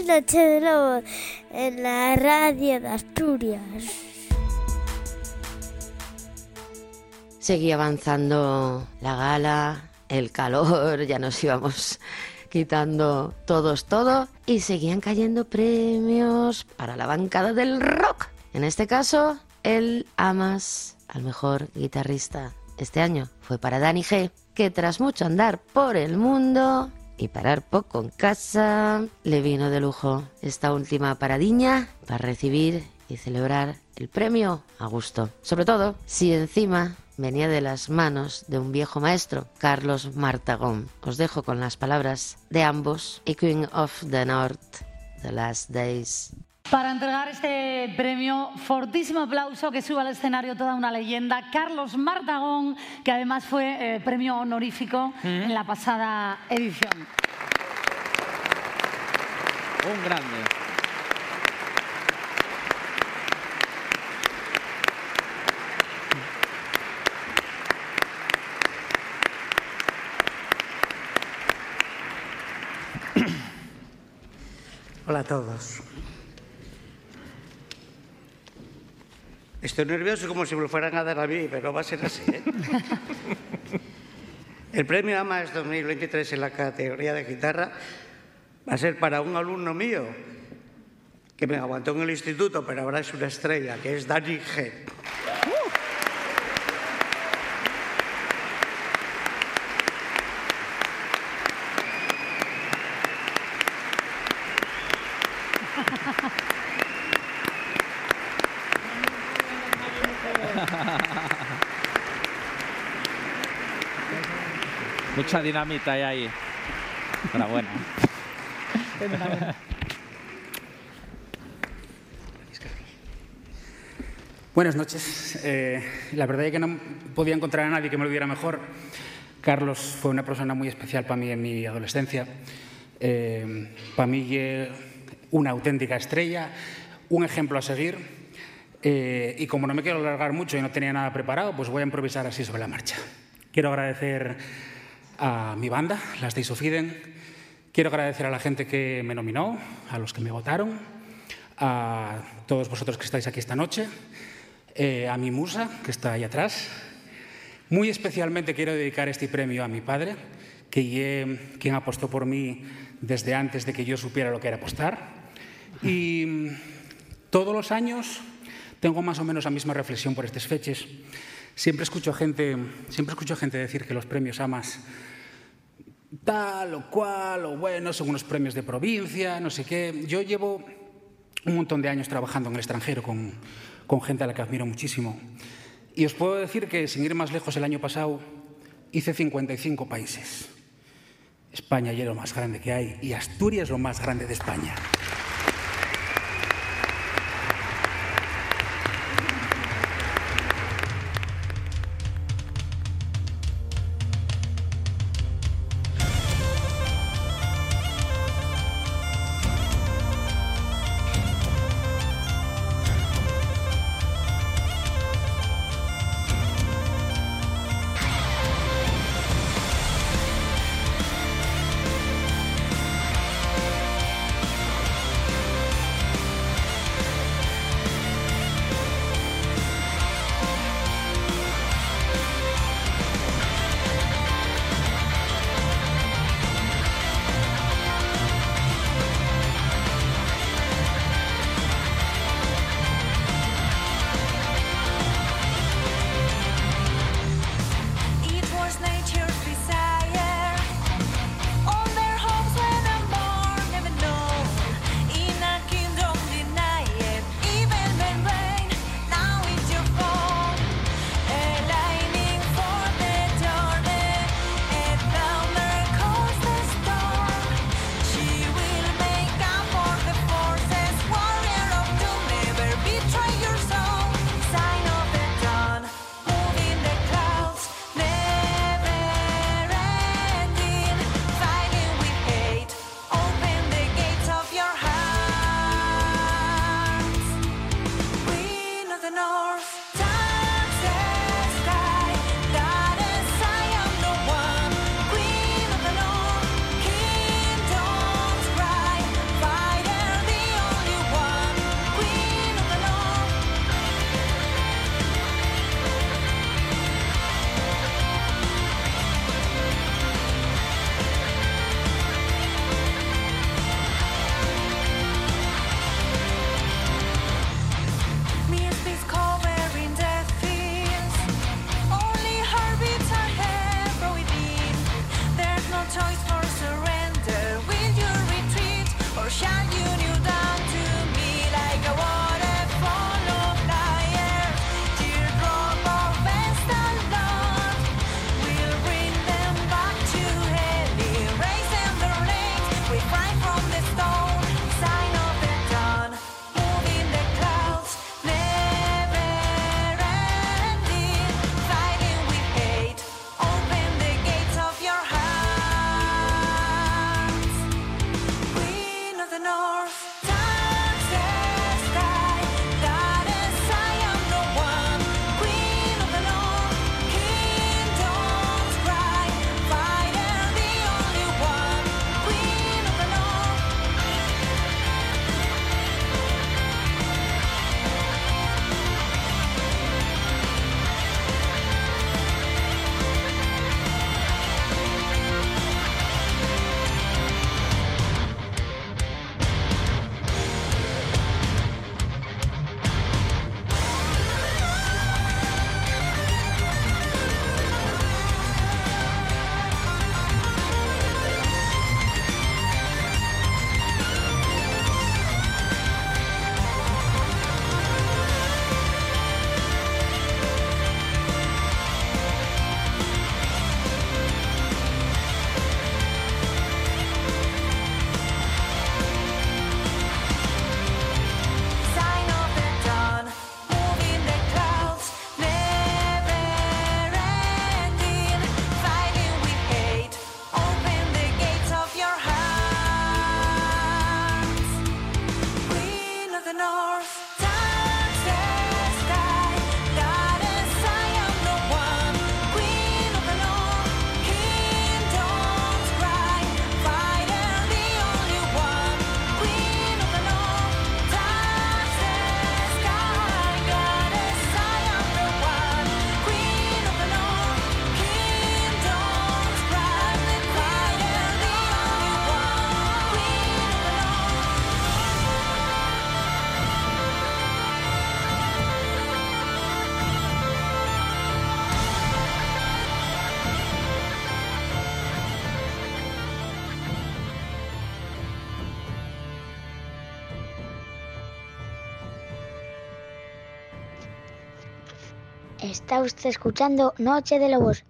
Noche de Lobos, en la radio de Asturias. Seguía avanzando la gala, el calor, ya nos íbamos quitando todos todo y seguían cayendo premios para la bancada del rock. En este caso, el Amas al mejor guitarrista este año fue para Dani G, que tras mucho andar por el mundo y parar poco en casa, le vino de lujo esta última paradiña para recibir y celebrar el premio a gusto. Sobre todo si encima venía de las manos de un viejo maestro, Carlos Martagón. Os dejo con las palabras de ambos y Queen of the North, The Last Days. Para entregar este premio, fortísimo aplauso que suba al escenario toda una leyenda, Carlos Martagón, que además fue eh, premio honorífico en la pasada edición. Un grande. Hola a todos. Estoy nervioso como si me lo fueran a dar a mí, pero va a ser así. ¿eh? El premio AMAS 2023 en la categoría de guitarra va a ser para un alumno mío que me aguantó en el instituto, pero ahora es una estrella, que es Dani G. Mucha dinamita hay ahí. Enhorabuena. Buenas noches. Eh, la verdad es que no podía encontrar a nadie que me lo diera mejor. Carlos fue una persona muy especial para mí en mi adolescencia. Eh, para mí una auténtica estrella, un ejemplo a seguir. Eh, y como no me quiero alargar mucho y no tenía nada preparado, pues voy a improvisar así sobre la marcha. Quiero agradecer a mi banda, las Days of. Quiero agradecer a la gente que me nominó, a los que me votaron, a todos vosotros que estáis aquí esta noche, eh, a mi musa, que está ahí atrás. Muy especialmente quiero dedicar este premio a mi padre, que quien apostó por mí desde antes de que yo supiera lo que era apostar. Y todos los años tengo más o menos la misma reflexión por estas fechas. Siempre escucho gente, siempre escucho gente decir que los premios AMAS tal o cual, o bueno, son unos premios de provincia, no sé qué. Yo llevo un montón de años trabajando en el extranjero con, con gente a la que admiro muchísimo. Y os puedo decir que, sin ir más lejos, el año pasado hice 55 países. España ya es lo más grande que hay y Asturias es lo más grande de España. Está usted escuchando Noche de Lobos.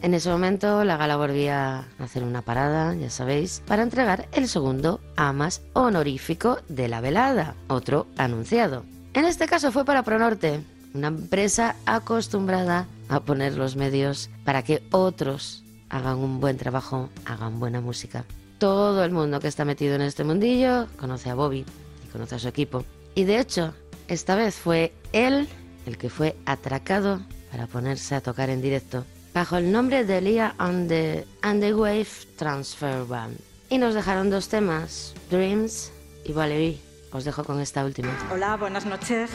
En ese momento la gala volvía a hacer una parada, ya sabéis, para entregar el segundo Amas honorífico de la velada, otro anunciado. En este caso fue para Pronorte, una empresa acostumbrada a poner los medios para que otros hagan un buen trabajo, hagan buena música. Todo el mundo que está metido en este mundillo conoce a Bobby y conoce a su equipo. Y de hecho, esta vez fue él el que fue atracado para ponerse a tocar en directo bajo el nombre de Lia and the, the Wave Transfer Band. Y nos dejaron dos temas, Dreams y Valerie. Os dejo con esta última. Hola, buenas noches.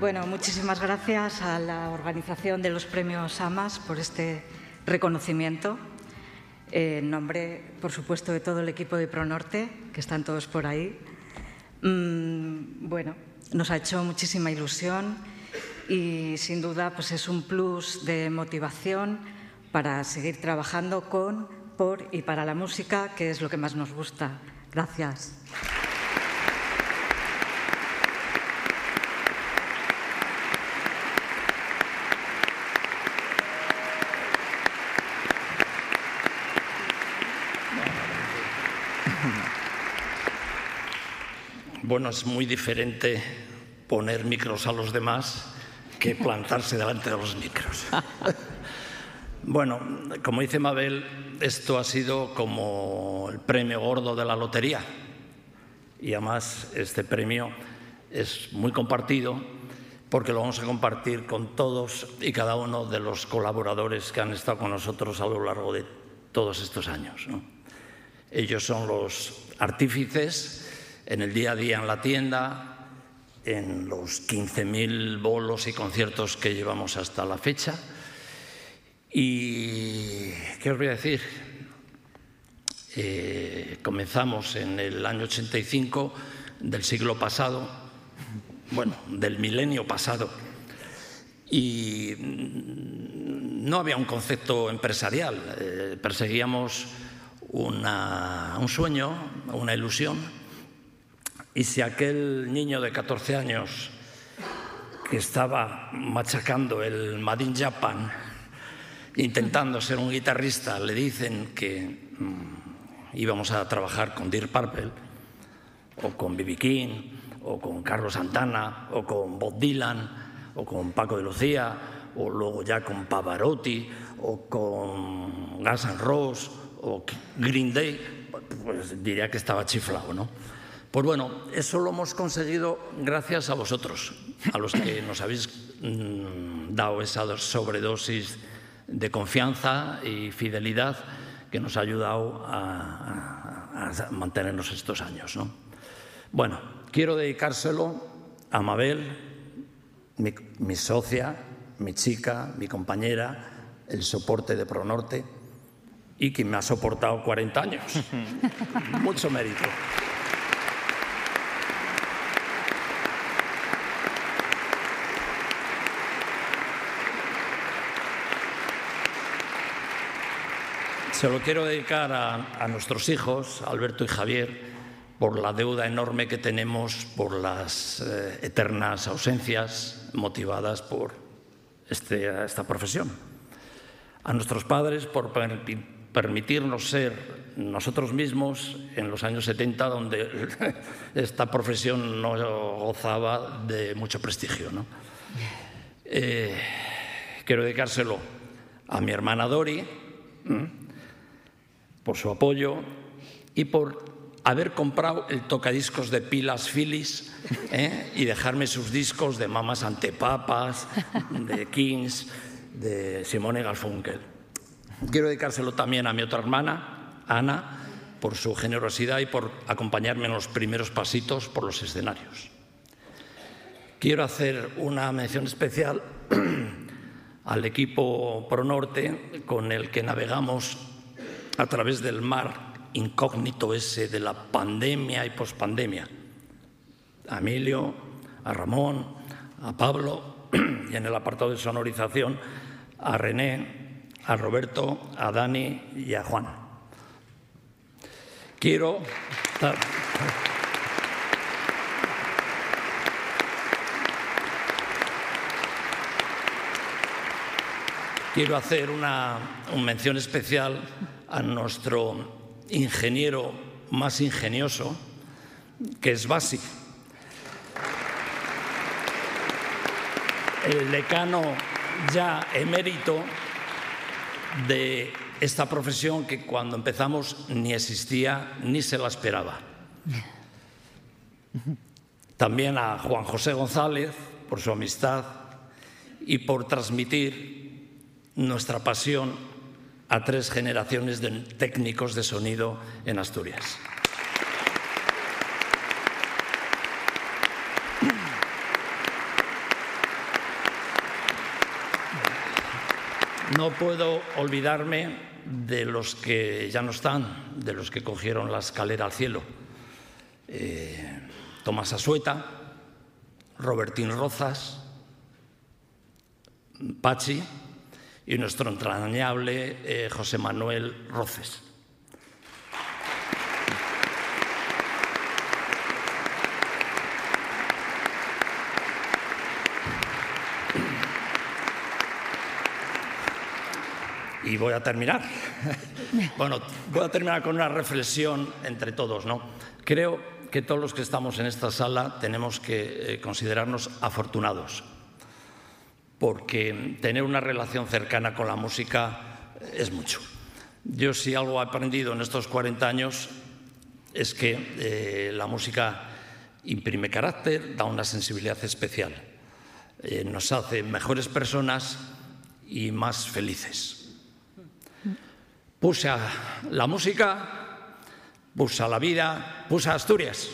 Bueno, muchísimas gracias a la organización de los premios AMAS por este reconocimiento. En nombre, por supuesto, de todo el equipo de Pronorte, que están todos por ahí. Mm, bueno, nos ha hecho muchísima ilusión y sin duda pues es un plus de motivación para seguir trabajando con, por y para la música, que es lo que más nos gusta. Gracias. Bueno, es muy diferente poner micros a los demás que plantarse delante de los micros. Bueno, como dice Mabel, esto ha sido como el premio gordo de la lotería. Y además este premio es muy compartido porque lo vamos a compartir con todos y cada uno de los colaboradores que han estado con nosotros a lo largo de todos estos años. ¿no? Ellos son los artífices en el día a día en la tienda, en los 15.000 bolos y conciertos que llevamos hasta la fecha. Y, ¿qué os voy a decir? Eh, comenzamos en el año 85 del siglo pasado, bueno, del milenio pasado, y mm, no había un concepto empresarial, eh, perseguíamos una- un sueño, una ilusión, y si aquel niño de 14 años que estaba machacando el Made in Japan, intentando ser un guitarrista, le dicen que mm, íbamos a trabajar con Dear Purple, o con B.B. King, o con Carlos Santana, o con Bob Dylan, o con Paco de Lucía, o luego ya con Pavarotti, o con Guns N' Roses, o Green Day, pues diría que estaba chiflado, ¿no? Pues bueno, eso lo hemos conseguido gracias a vosotros, a los que nos habéis mm, dado esa sobredosis de confianza y fidelidad que nos ha ayudado a, mantenernos estos años. ¿no? Bueno, quiero dedicárselo a Mabel, mi, mi socia, mi chica, mi compañera, el soporte de Pronorte y que me ha soportado 40 años. Mucho mérito. Se lo quiero dedicar a, nuestros hijos, Alberto y Javier, por la deuda enorme que tenemos, por las eh, eternas ausencias motivadas por este- esta profesión. A nuestros padres por permi- permitirnos ser nosotros mismos en los años 70, donde esta profesión no gozaba de mucho prestigio. ¿no? Eh, quiero dedicárselo a mi hermana Dori. Por su apoyo y por haber comprado el tocadiscos de pilas Phyllis ¿eh? y dejarme sus discos de Mamas Antepapas, de Kings, de Simone Garfunkel. Quiero dedicárselo también a mi otra hermana, Ana, por su generosidad y por acompañarme en los primeros pasitos por los escenarios. Quiero hacer una mención especial al equipo Pronorte con el que navegamos a través del mar incógnito ese de la pandemia y pospandemia. A Emilio, a Ramón, a Pablo y en el apartado de sonorización a René, a Roberto, a Dani y a Juan. Quiero Quiero hacer una, mención especial a nuestro ingeniero más ingenioso, que es Basi. El decano ya emérito de esta profesión que cuando empezamos ni existía ni se la esperaba. También a Juan José González por su amistad y por transmitir nuestra pasión a tres generaciones de técnicos de sonido en Asturias. No puedo olvidarme de los que ya no están, de los que cogieron la escalera al cielo. Eh, Tomás Asueta, Robertín Rozas, Pachi y nuestro entrañable eh, José Manuel Roces. Y voy a terminar. Bueno, voy a terminar con una reflexión entre todos. ¿no? Creo que todos los que estamos en esta sala tenemos que eh, considerarnos afortunados, porque tener una relación cercana con la música es mucho. Yo si algo he aprendido en estos 40 años es que eh, la música imprime carácter, da una sensibilidad especial, eh, nos hace mejores personas y más felices. Puse la música, puse la vida, puse Asturias.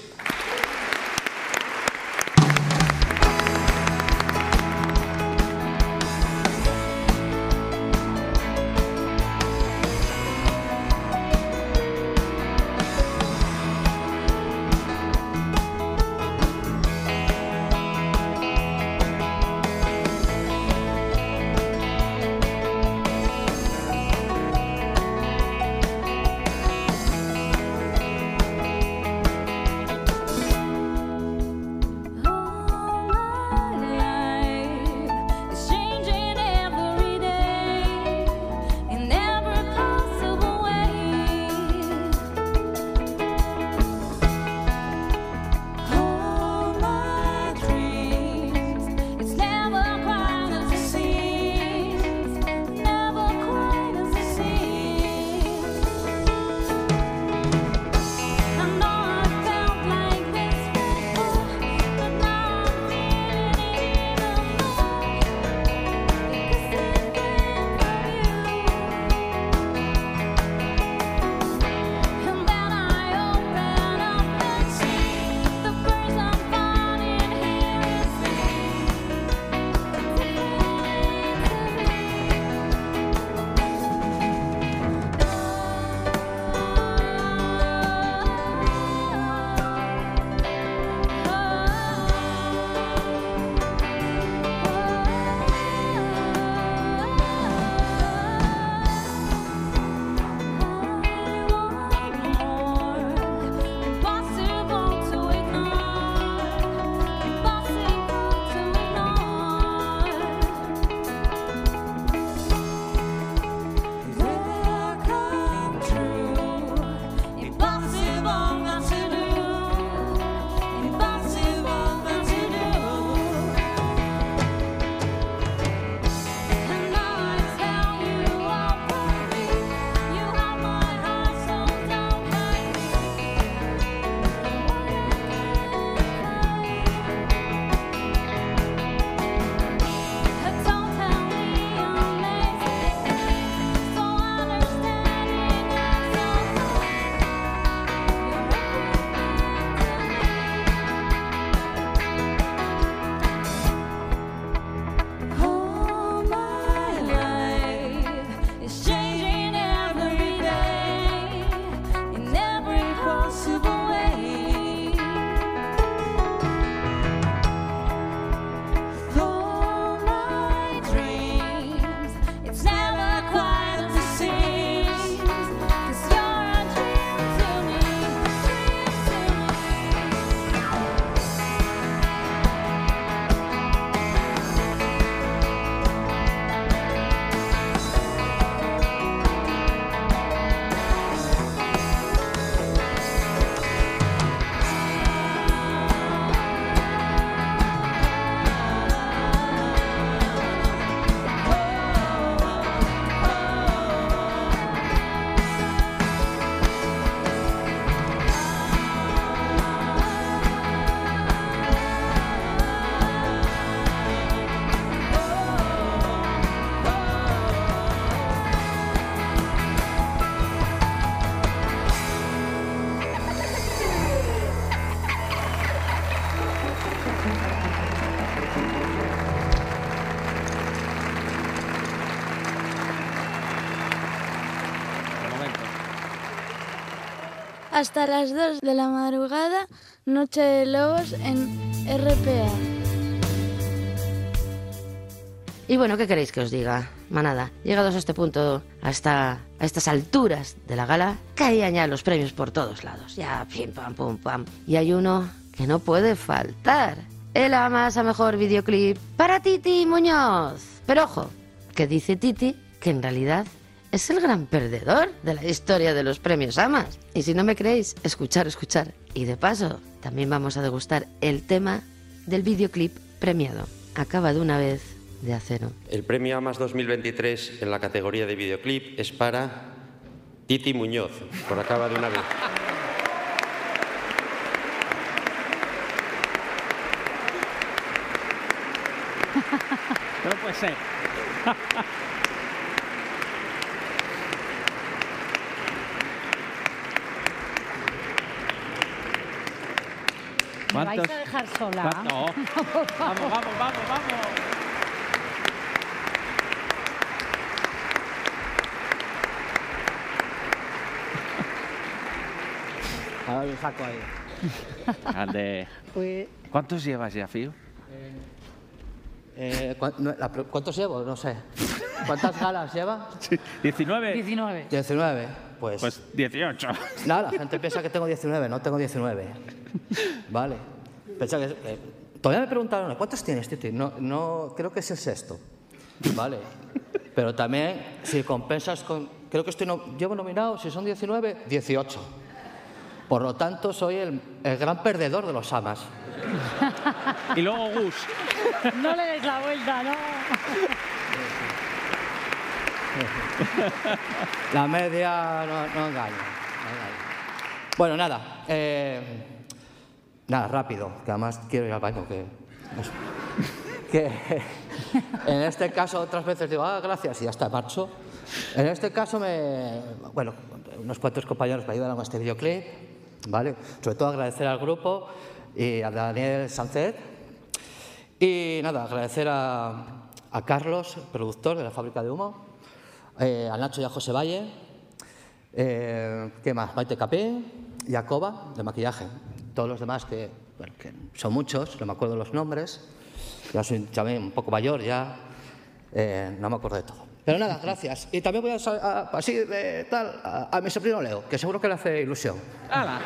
Hasta las 2 de la madrugada, Noche de Lobos en RPA. Y bueno, ¿qué queréis que os diga? Manada, llegados a este punto, hasta a estas alturas de la gala, caían ya los premios por todos lados. Ya, pim, pam, pum, pam. Y hay uno que no puede faltar. El Amas a Mejor Videoclip para Titi Muñoz. Pero ojo, que dice Titi que en realidad es el gran perdedor de la historia de los premios Amas. Y si no me creéis, escuchar, escuchar. Y de paso, también vamos a degustar el tema del videoclip premiado. Acaba de una vez de acero. El premio AMAS 2023 en la categoría de videoclip es para Titi Muñoz, por acaba de una vez. No puede ser. ¿Me vais a dejar sola? ¿Cuánto? Vamos, vamos, vamos, vamos. Ahora lo saco ahí. Ande. Pues- ¿Cuántos llevas ya, Fío? Eh, ¿cuán- no, la pre- ¿Cuántos llevo? No sé. ¿Cuántas galas lleva? 19. 19. 19. Pues, Pues 18. nada, la gente piensa que tengo 19, no tengo 19. Vale. Piensa que, eh, todavía me preguntaron, ¿cuántos tienes, Titi? No, no, creo que es el sexto. Vale. Pero también, si compensas con... Creo que estoy no- llevo nominado, si son 19, 18. Por lo tanto, soy el, el gran perdedor de los amas. Y luego Gus. No le des la vuelta, ¿no? La media no, no engaña. no engaña. Bueno, nada. eh, nada, rápido, que además quiero ir al baño. Que, en este caso otras veces digo, ah, gracias, y ya está, marcho. En este caso, me, bueno, unos cuantos compañeros me ayudaron a este videoclip, ¿vale? Sobre todo agradecer al grupo y a Daniel Sancet. Y nada, agradecer a, a Carlos, productor de la fábrica de humo, eh, a Nacho y a José Valle, eh, ¿qué más? Maite Capín y a Coba, de maquillaje. Todos los demás, que, bueno, que son muchos, no me acuerdo los nombres, ya soy también un poco mayor, ya eh, no me acuerdo de todo. Pero nada, gracias. Y también voy a, a- así de tal, a, a mi sobrino Leo, que seguro que le hace ilusión. ¡Hala!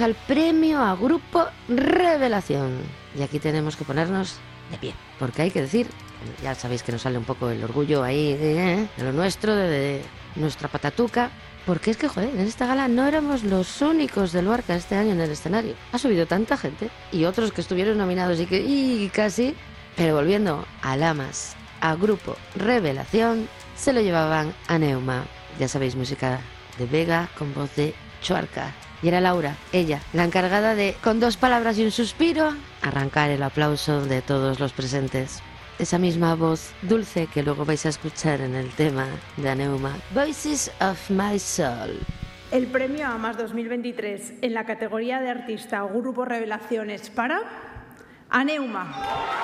Al premio a Grupo Revelación. Y aquí tenemos que ponernos de pie, porque hay que decir, ya sabéis que nos sale un poco el orgullo ahí de, de lo nuestro, de, de nuestra patatuca. Porque es que, joder, en esta gala no éramos los únicos del Barca este año en el escenario. Ha subido tanta gente y otros que estuvieron nominados y que y casi. Pero volviendo a Lamas, a Grupo Revelación, se lo llevaban a Neuma. Ya sabéis, música de Vega con voz de Chuarca. Y era Laura, ella, la encargada de, con dos palabras y un suspiro, arrancar el aplauso de todos los presentes. Esa misma voz dulce que luego vais a escuchar en el tema de Aneuma, Voices of My Soul. El premio a más 2023 en la categoría de artista o grupo revelaciones para Aneuma.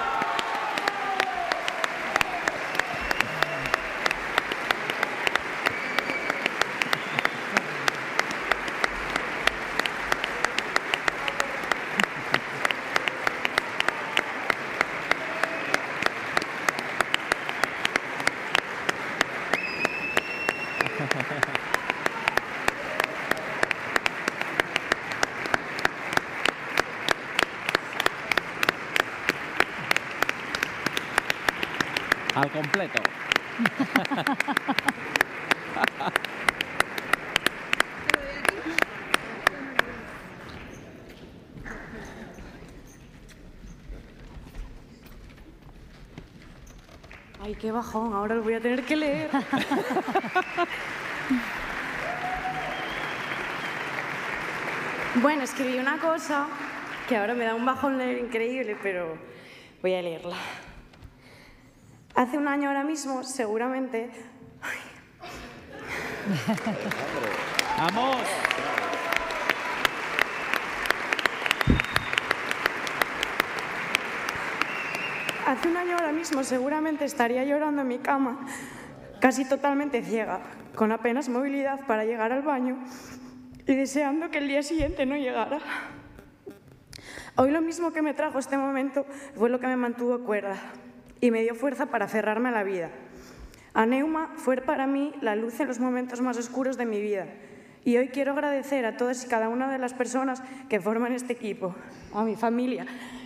Al completo. Ay, qué bajón, ahora lo voy a tener que leer. bueno, escribí una cosa que ahora me da un bajón leer increíble, pero voy a leerla. Hace un año ahora mismo, seguramente... ¡Vamos! Hace un año ahora mismo seguramente estaría llorando en mi cama, casi totalmente ciega, con apenas movilidad para llegar al baño y deseando que el día siguiente no llegara. Hoy lo mismo que me trajo este momento fue lo que me mantuvo cuerda y me dio fuerza para aferrarme a la vida. Aneuma fue para mí la luz en los momentos más oscuros de mi vida. Y hoy quiero agradecer a todas y cada una de las personas que forman este equipo, a mi familia,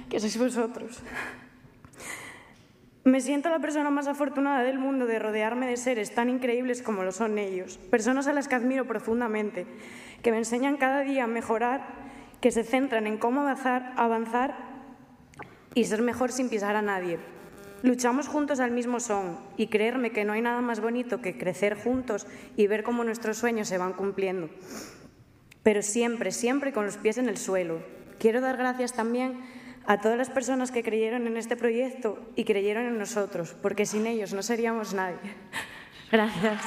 que sois vosotros. Me siento la persona más afortunada del mundo de rodearme de seres tan increíbles como lo son ellos, personas a las que admiro profundamente, que me enseñan cada día a mejorar, que se centran en cómo avanzar, avanzar y ser mejor sin pisar a nadie. Luchamos juntos al mismo son y creerme que no hay nada más bonito que crecer juntos y ver cómo nuestros sueños se van cumpliendo. Pero siempre, siempre con los pies en el suelo. Quiero dar gracias también a todas las personas que creyeron en este proyecto y creyeron en nosotros, porque sin ellos no seríamos nadie. Gracias.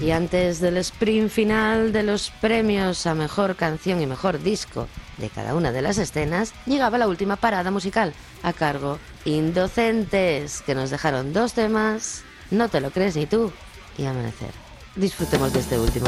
Y antes del sprint final de los premios a mejor canción y mejor disco de cada una de las escenas, llegaba la última parada musical a cargo Indocentes, que nos dejaron dos temas, No te lo crees ni tú, y Amanecer. Disfrutemos de este último.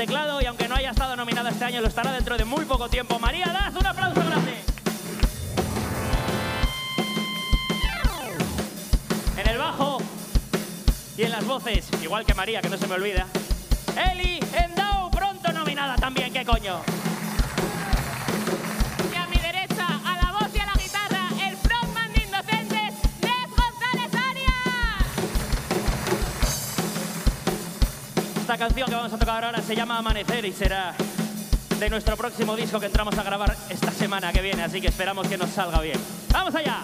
Teclado, y aunque no haya estado nominada este año, lo estará dentro de muy poco tiempo. María Daz, un aplauso grande. En el bajo y en las voces, igual que María, que no se me olvida. Eli Endau, pronto nominada también, ¿qué coño? Canción que vamos a tocar ahora se llama Amanecer y será de nuestro próximo disco que entramos a grabar esta semana que viene, así que esperamos que nos salga bien. ¡Vamos allá!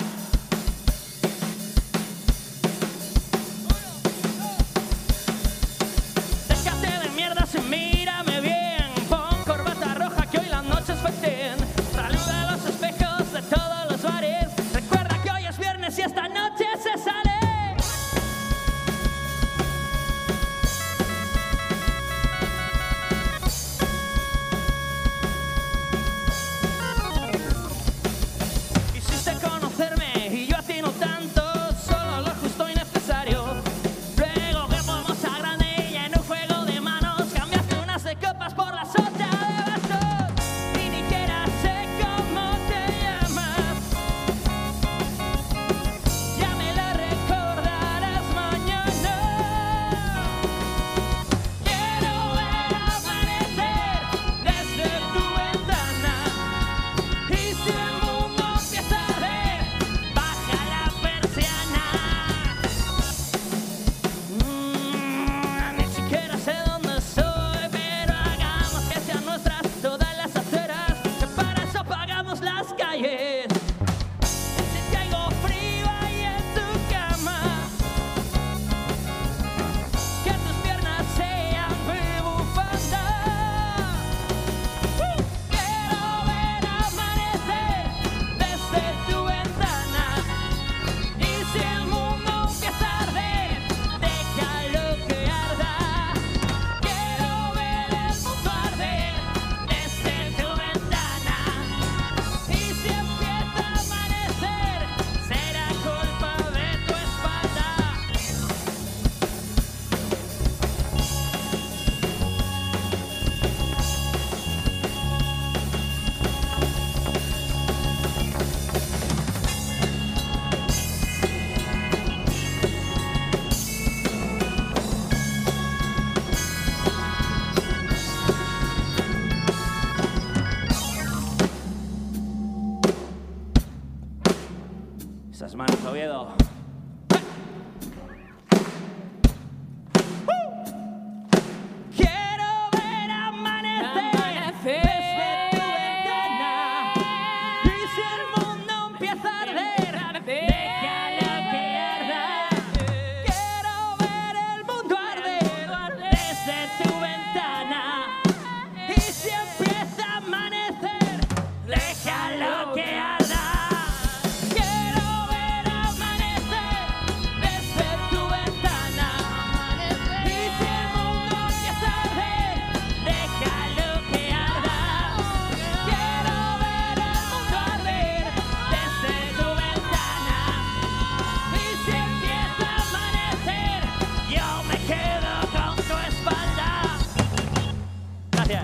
Aquí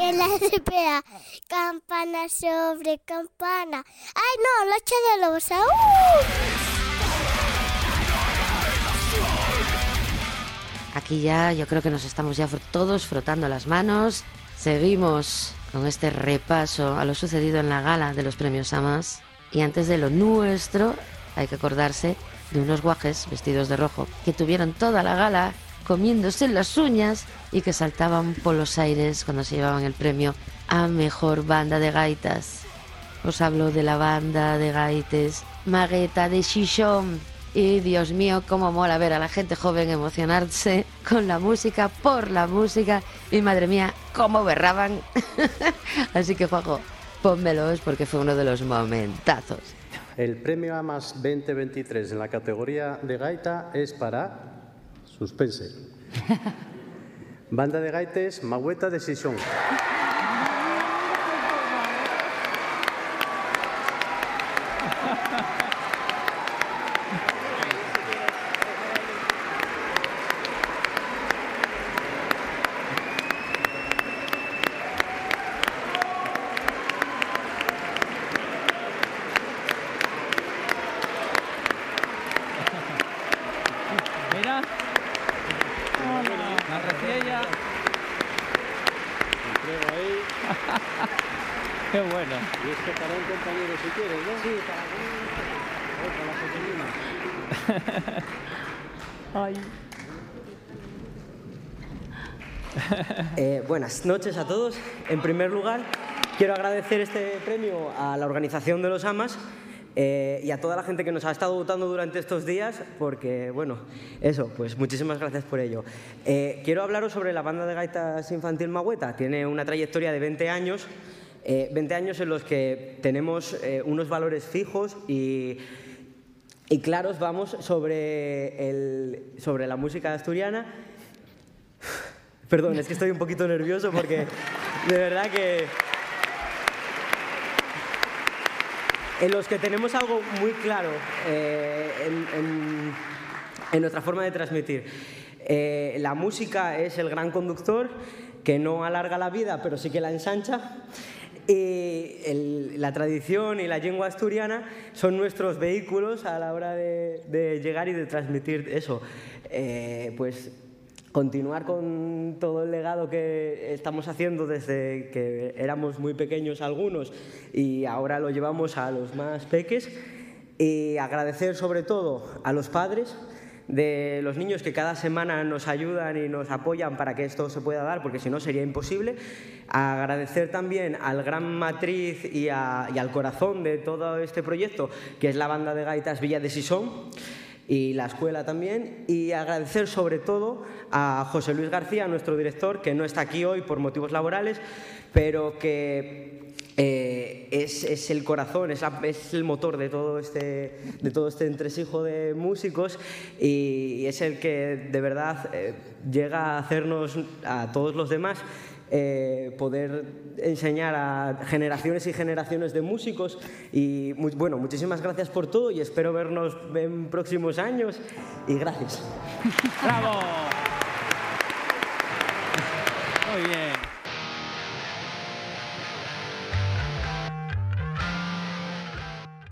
en la CPA, campana sobre campana. ¡Ay, no! ¡Locha de lobos! ¡Uh! Aquí ya yo creo que nos estamos ya todos frotando las manos Seguimos con este repaso a lo sucedido en la gala de los premios Amas. Y antes de lo nuestro, hay que acordarse de unos guajes vestidos de rojo que tuvieron toda la gala comiéndose las uñas y que saltaban por los aires cuando se llevaban el premio a mejor banda de gaitas. Os hablo de la banda de gaites Magueta de Chichón. Y Dios mío, cómo mola ver a la gente joven emocionarse con la música, por la música. Y madre mía, cómo berraban. Así que, Juanjo, pónmelos porque fue uno de los momentazos. El premio AMAS 2023 en la categoría de gaita es para Suspense. Banda de gaites Magüeta de Sison. Mira. La reciella. Entrego ahí. Qué bueno. Y esto para un compañero si quieres, ¿no? Sí, para la Ay. Eh, buenas noches a todos. En primer lugar, quiero agradecer este premio a la organización de los AMAS eh, y a toda la gente que nos ha estado votando durante estos días, porque, bueno, eso, pues muchísimas gracias por ello. Eh, quiero hablaros sobre la banda de gaitas infantil Magüeta. Tiene una trayectoria de 20 años, eh, 20 años en los que tenemos eh, unos valores fijos y, claros, vamos, sobre la música asturiana Perdón, es que estoy un poquito nervioso porque de verdad que... En los que tenemos algo muy claro eh, en, nuestra forma de transmitir. Eh, la música es el gran conductor que no alarga la vida, pero sí que la ensancha. Y la tradición y la lengua asturiana son nuestros vehículos a la hora de, de llegar y de transmitir eso. Eh, pues continuar con todo el legado que estamos haciendo desde que éramos muy pequeños algunos y ahora lo llevamos a los más peques y agradecer sobre todo a los padres de los niños que cada semana nos ayudan y nos apoyan para que esto se pueda dar, porque si no sería imposible. Agradecer también al gran matriz y, a- y al corazón de todo este proyecto, que es la banda de gaitas Villa de Sisón y la escuela también. Y agradecer sobre todo a José Luis García, nuestro director, que no está aquí hoy por motivos laborales, pero que eh, es, es el corazón, es, es el motor de todo, este, de todo este entresijo de músicos y es el que de verdad eh, llega a hacernos a todos los demás eh, poder enseñar a generaciones y generaciones de músicos. Y mu- bueno, muchísimas gracias por todo y espero vernos en próximos años. Y gracias. ¡Bravo! Muy bien.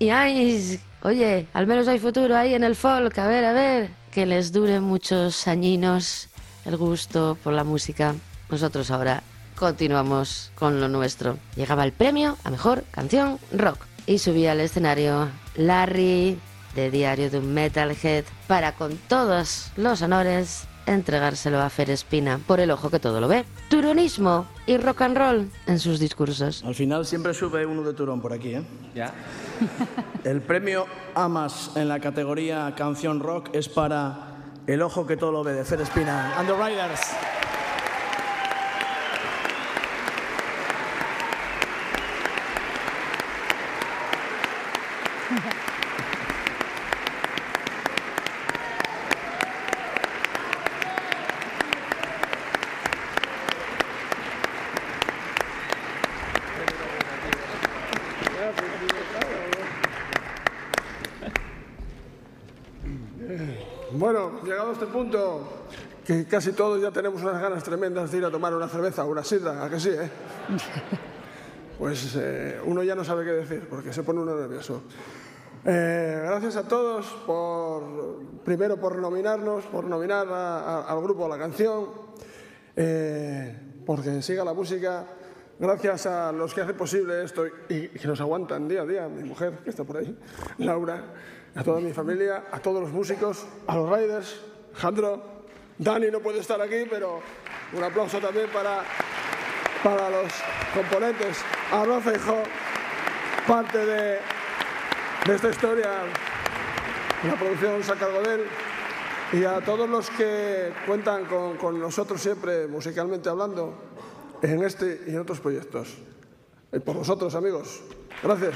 Y ay, oye, al menos hay futuro ahí en el folk. A ver, a ver, que les dure muchos añinos el gusto por la música. Nosotros ahora continuamos con lo nuestro. Llegaba el premio a mejor canción rock y subía al escenario Larry de Diario de un Metalhead para con todos los honores entregárselo a Fer Espina por el ojo que todo lo ve. Turonismo y rock and roll en sus discursos. Al final siempre sube uno de Turón por aquí, ¿eh? Ya. El premio AMAS en la categoría Canción Rock es para El Ojo que todo lo ve de Fer Espina and the Riders. Bueno, llegado a este punto, que casi todos ya tenemos unas ganas tremendas de ir a tomar una cerveza o una sidra, ¿a que sí, eh? Pues eh, uno ya no sabe qué decir, porque se pone uno nervioso. Eh, gracias a todos por, primero por nominarnos, por nominar a- a- al grupo a la canción, eh, porque siga la música. Gracias a los que hacen posible esto y, y que nos aguantan día a día, mi mujer que está por ahí, Laura, a toda mi familia, a todos los músicos, a los riders, Jandro, Dani no puede estar aquí, pero un aplauso también para, para los componentes, a Rafa Hijo, parte de, de esta historia, la producción se encargó de él, y a todos los que cuentan con, con nosotros siempre, musicalmente hablando, en este y en otros proyectos. Y por vosotros, amigos. Gracias.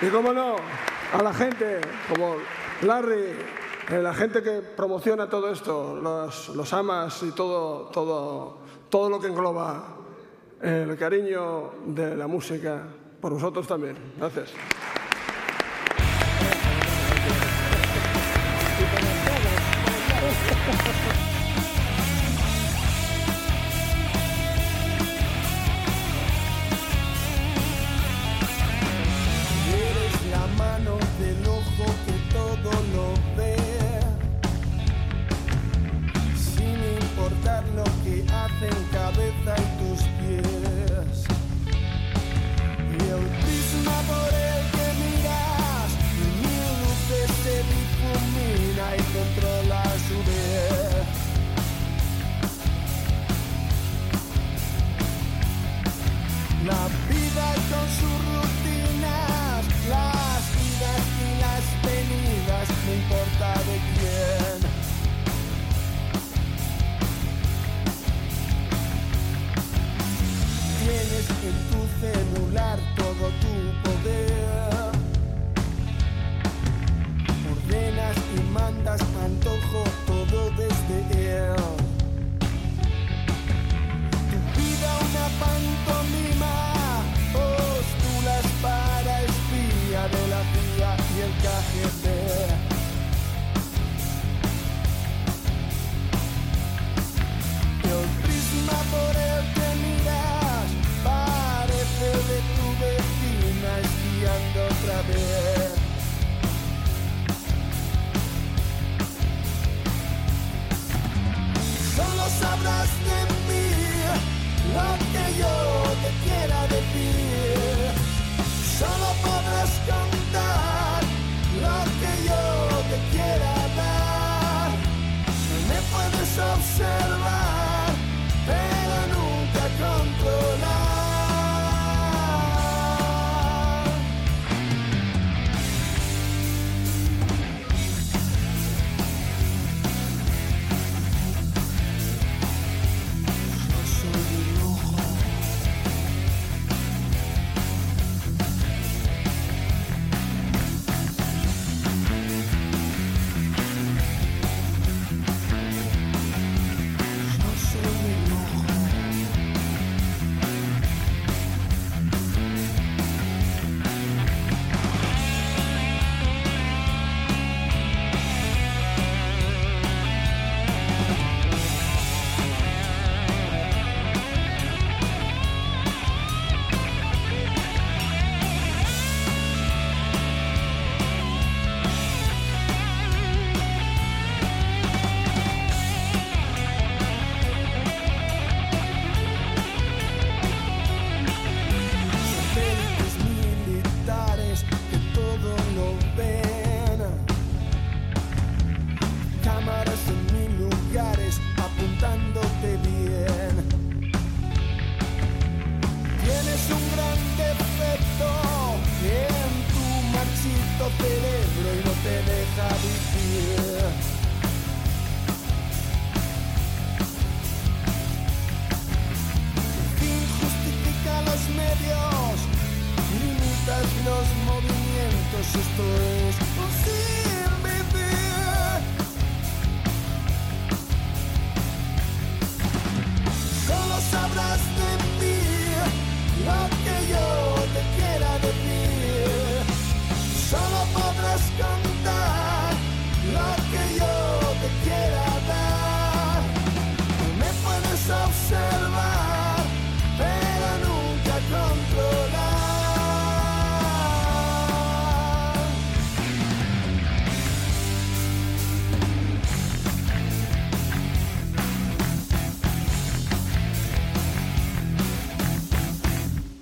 Y cómo no, a la gente como Larry, eh, la gente que promociona todo esto, los, los amas y todo, todo, todo lo que engloba el cariño de la música, por vosotros también. Gracias.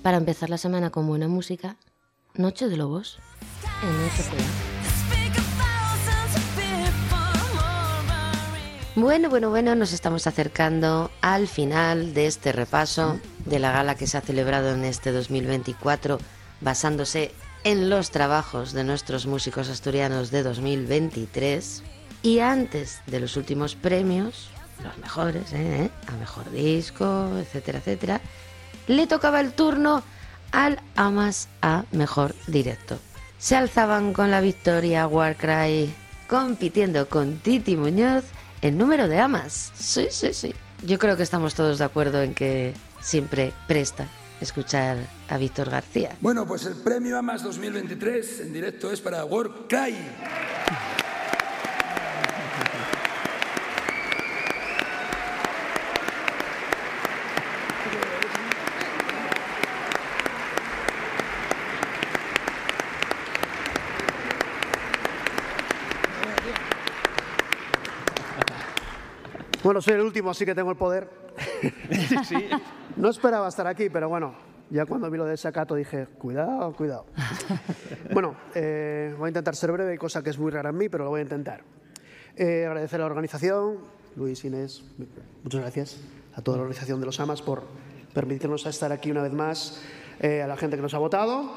Para empezar la semana con buena música, Noche de Lobos en RPA. Bueno, bueno, bueno, nos estamos acercando al final de este repaso de la gala que se ha celebrado en este 2024 basándose en los trabajos de nuestros músicos asturianos de 2023 y antes de los últimos premios, los mejores, ¿eh? a mejor disco, etcétera, etcétera, le tocaba el turno al Amas a mejor directo. Se alzaban con la victoria Warcry compitiendo con Titi Muñoz en número de amas. Sí, sí, sí. Yo creo que estamos todos de acuerdo en que siempre presta escuchar a Víctor García. Bueno, pues el premio AMAS 2023 en directo es para Warcry. Bueno, soy el último, así que tengo el poder. No esperaba estar aquí, pero bueno, ya cuando vi lo de Sacato dije, cuidado, cuidado. bueno, eh, voy a intentar ser breve, cosa que es muy rara en mí, pero lo voy a intentar. Eh, agradecer a la organización, Luis, Inés, muchas gracias a toda la organización de los AMAS por permitirnos estar aquí una vez más, eh, a la gente que nos ha votado.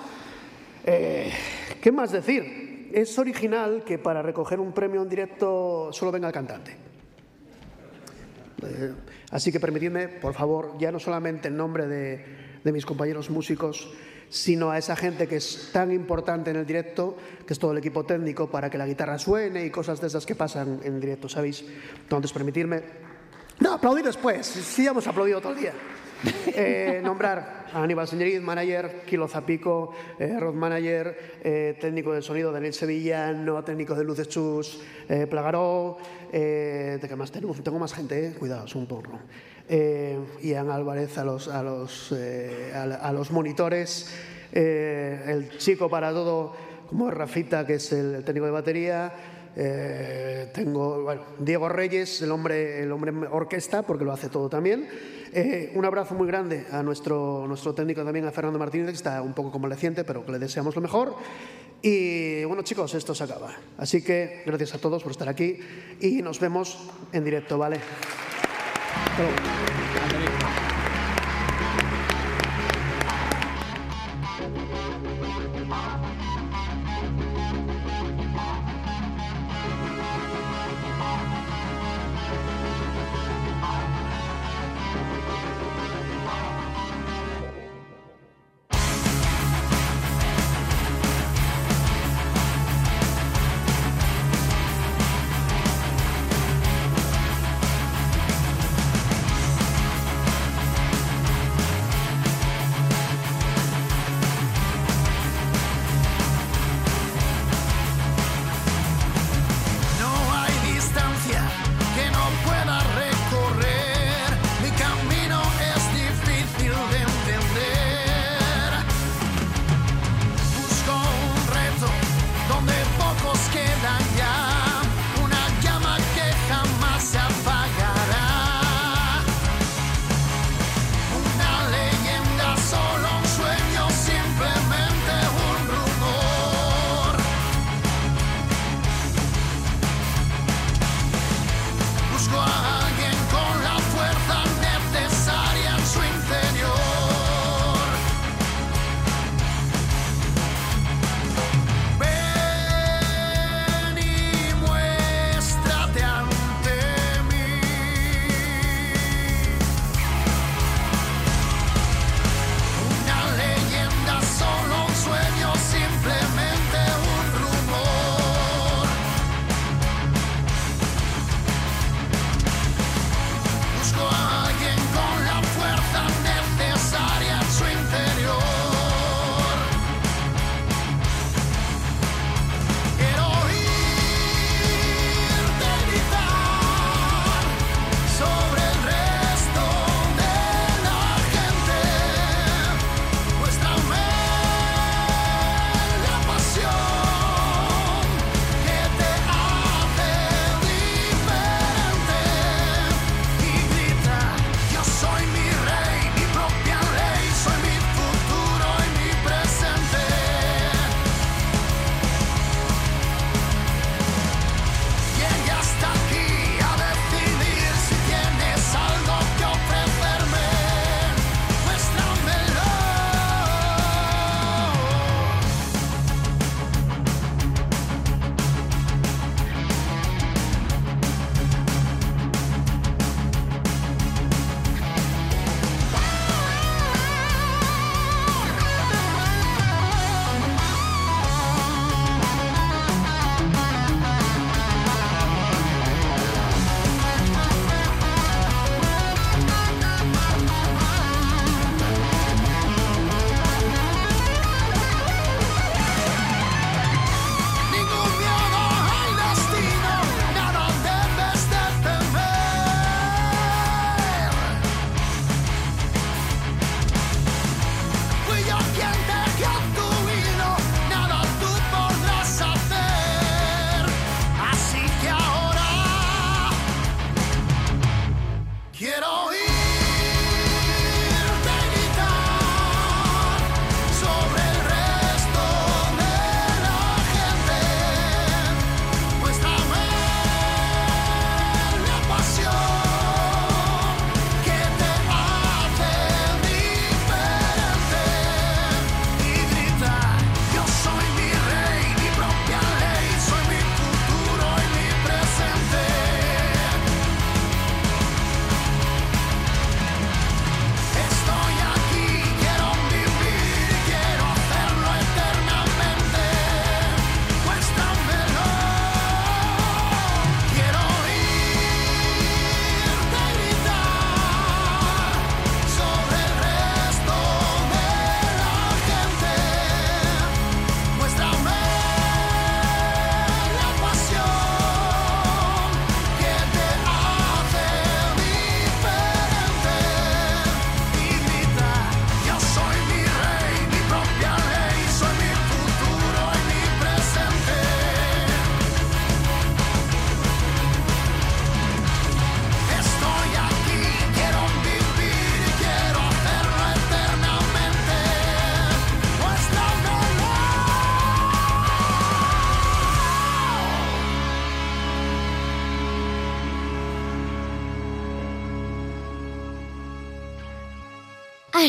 Eh, ¿Qué más decir? Es original que para recoger un premio en directo solo venga el cantante. Eh, así que permitidme, por favor, ya no solamente en nombre de, de mis compañeros músicos, sino a esa gente que es tan importante en el directo, que es todo el equipo técnico, para que la guitarra suene y cosas de esas que pasan en directo, ¿sabéis? Entonces, permitirme... No, aplaudir después, sí hemos aplaudido todo el día. Eh, nombrar a Aníbal Señoriz, manager, Kilo Zapico, eh, road manager, eh, técnico de sonido Daniel Sevillano, técnico de luces Chus, eh, Plagaró, ¿de qué más tenemos? Tengo más gente, cuidado, es un porro. Ian Álvarez a los, a los, a, los monitores, el chico para todo, como es Rafita, que es el, técnico de batería, tengo Diego Reyes, el hombre, el hombre orquesta, porque lo hace todo también. Eh, un abrazo muy grande a nuestro, nuestro técnico también, a Fernando Martínez, que está un poco convaleciente, pero que le deseamos lo mejor. Y bueno, chicos, esto se acaba. Así que gracias a todos por estar aquí y nos vemos en directo, ¿vale? Hasta luego.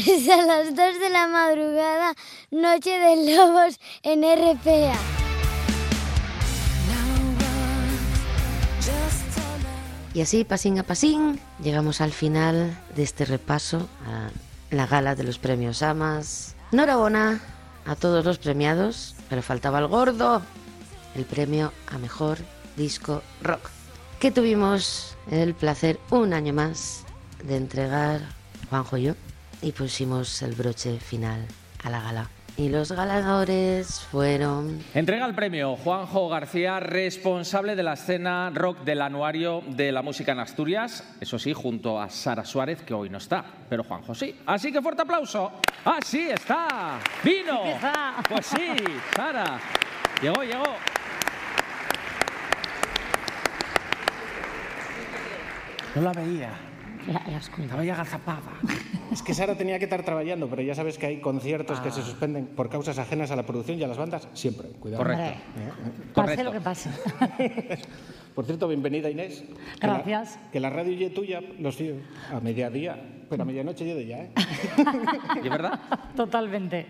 Hasta las 2 de la madrugada, Noche de Lobos en RPA. Y así, pasín a pasín, llegamos al final de este repaso a la gala de los premios Amas. Enhorabuena a todos los premiados, pero faltaba el gordo, el premio a mejor disco rock, que tuvimos el placer un año más de entregar Juanjo y yo y pusimos el broche final a la gala. Y los ganadores fueron Entrega el premio Juanjo García, responsable de la escena rock del anuario de la música en Asturias. Eso sí, junto a Sara Suárez, que hoy no está, pero Juanjo sí. Así que fuerte aplauso. ¡Así está! ¡Vino! Pues sí, Sara. Llegó, llegó. No la veía. La, la escuela. Estaba ya agazapada. Es que Sara tenía que estar trabajando, pero ya sabes que hay conciertos que se suspenden por causas ajenas a la producción y a las bandas siempre. Cuidado. Correcto. Eh, Pase lo que pase. Por cierto, bienvenida Inés. Que la- Gracias. que la radio ya tuya, los tíos, a mediodía, pero a medianoche yo de ya, ¿eh? ¿Y verdad? Totalmente.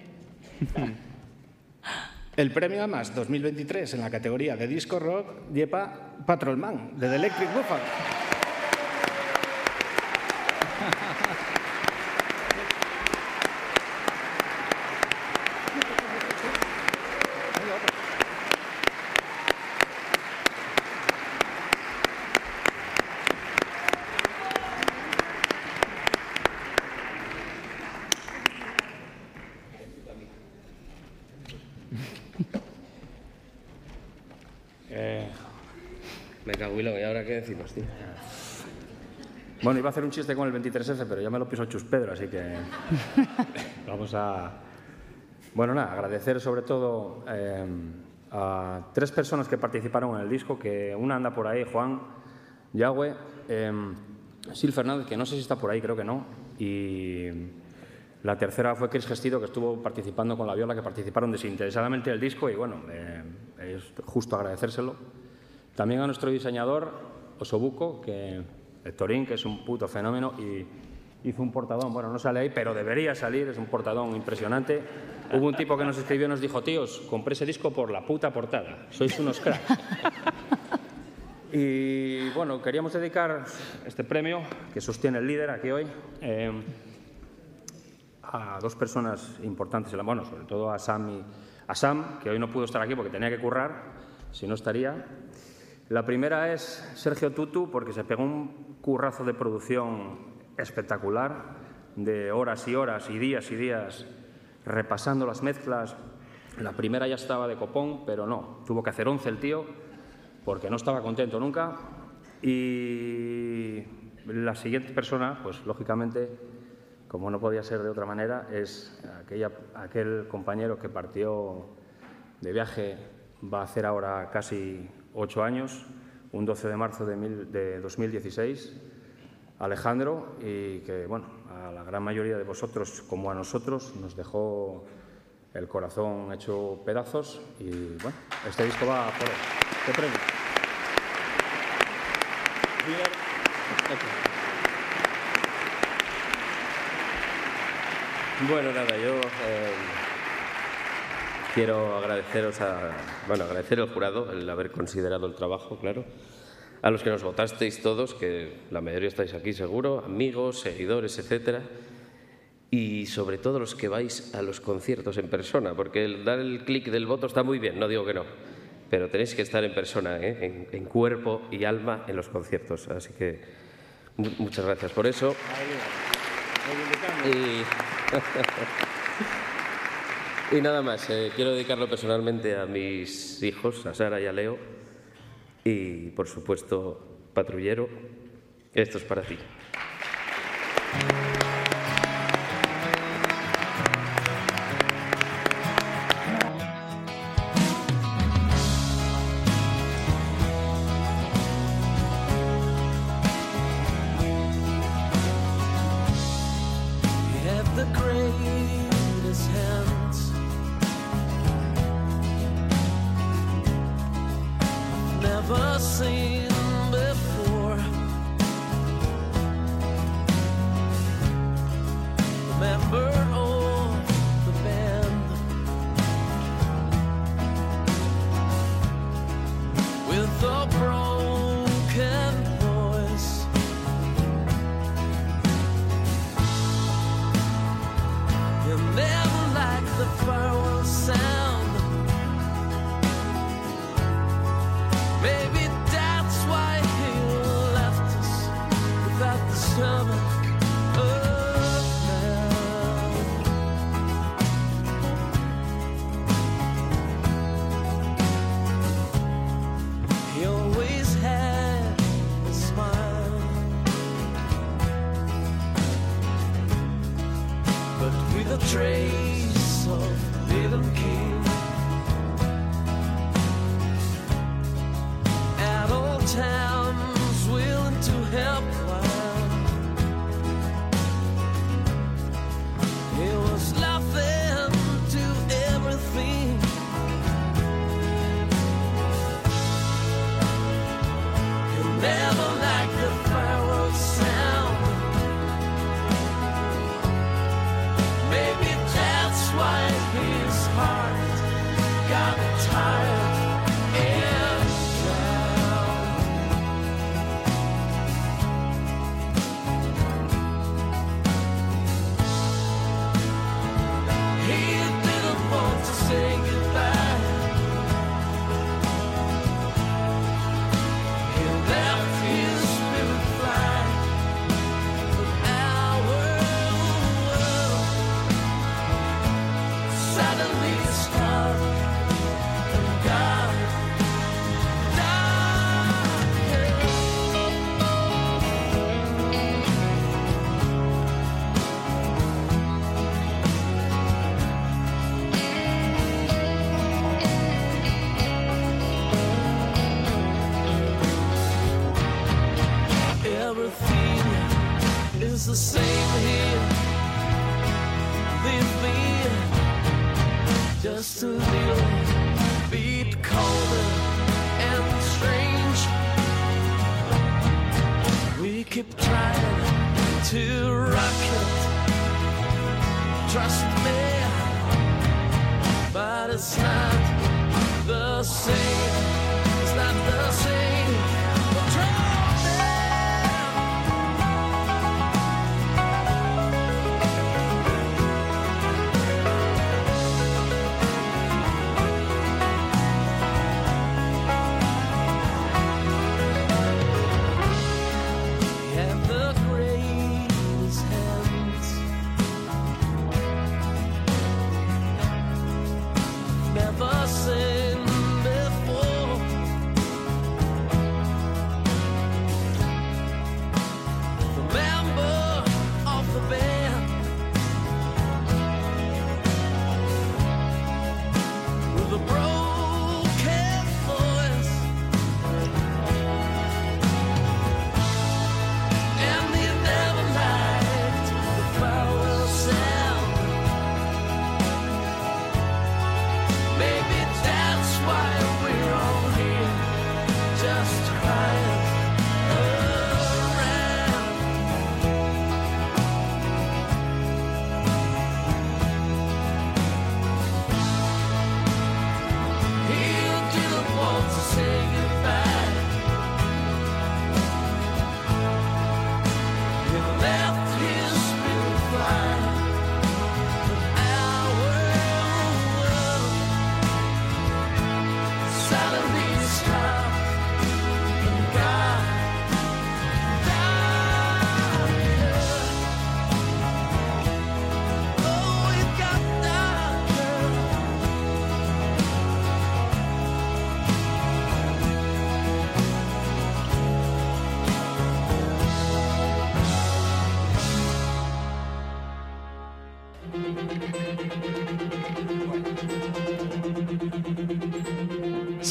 El premio AMAS 2023 en la categoría de disco rock lleva Patrol Man, de The Electric Buffalo. Bueno, iba a hacer un chiste con el 23F, pero ya me lo pisó Chus Pedro, así que vamos a... Bueno, nada, agradecer sobre todo eh, a tres personas que participaron en el disco, que una anda por ahí, Juan, Yahweh, eh, Sil Fernández, que no sé si está por ahí, creo que no, y la tercera fue Chris Gestido, que estuvo participando con la viola, que participaron desinteresadamente del disco, y bueno, eh, es justo agradecérselo. También a nuestro diseñador, Osobuco, que que es un puto fenómeno y hizo un portadón. Bueno, no sale ahí, pero debería salir, es un portadón impresionante. Hubo un tipo que nos escribió y nos dijo, tíos, compré ese disco por la puta portada, sois unos cracks. y bueno, queríamos dedicar este premio que sostiene el líder aquí hoy eh, a dos personas importantes, bueno, sobre todo a Sam, y- a Sam, que hoy no pudo estar aquí porque tenía que currar, si no estaría. La primera es Sergio Tutu, porque se pegó un currazo de producción espectacular, de horas y horas y días y días repasando las mezclas. La primera ya estaba de copón, pero no, tuvo que hacer 11 el tío, porque no estaba contento nunca. Y la siguiente persona, pues lógicamente, como no podía ser de otra manera, es aquel compañero que partió de viaje, va a hacer ahora casi ocho años, un 12 de marzo de, mil- de 2016, Alejandro, y que, bueno, a la gran mayoría de vosotros, como a nosotros, nos dejó el corazón hecho pedazos y, bueno, este disco va por él. ¿Qué premio? Bueno, nada, yo eh, quiero agradeceros a, bueno, agradecer al jurado el haber considerado el trabajo, claro. A los que nos votasteis todos, que la mayoría estáis aquí seguro, amigos, seguidores, etcétera. Y sobre todo los que vais a los conciertos en persona, porque el dar el clic del voto está muy bien, no digo que no, pero tenéis que estar en persona, ¿eh? en, en cuerpo y alma en los conciertos. Así que mu- muchas gracias por eso. Y, y nada más, eh, quiero dedicarlo personalmente a mis hijos, a Sara y a Leo, y por supuesto, patrullero, esto es para ti.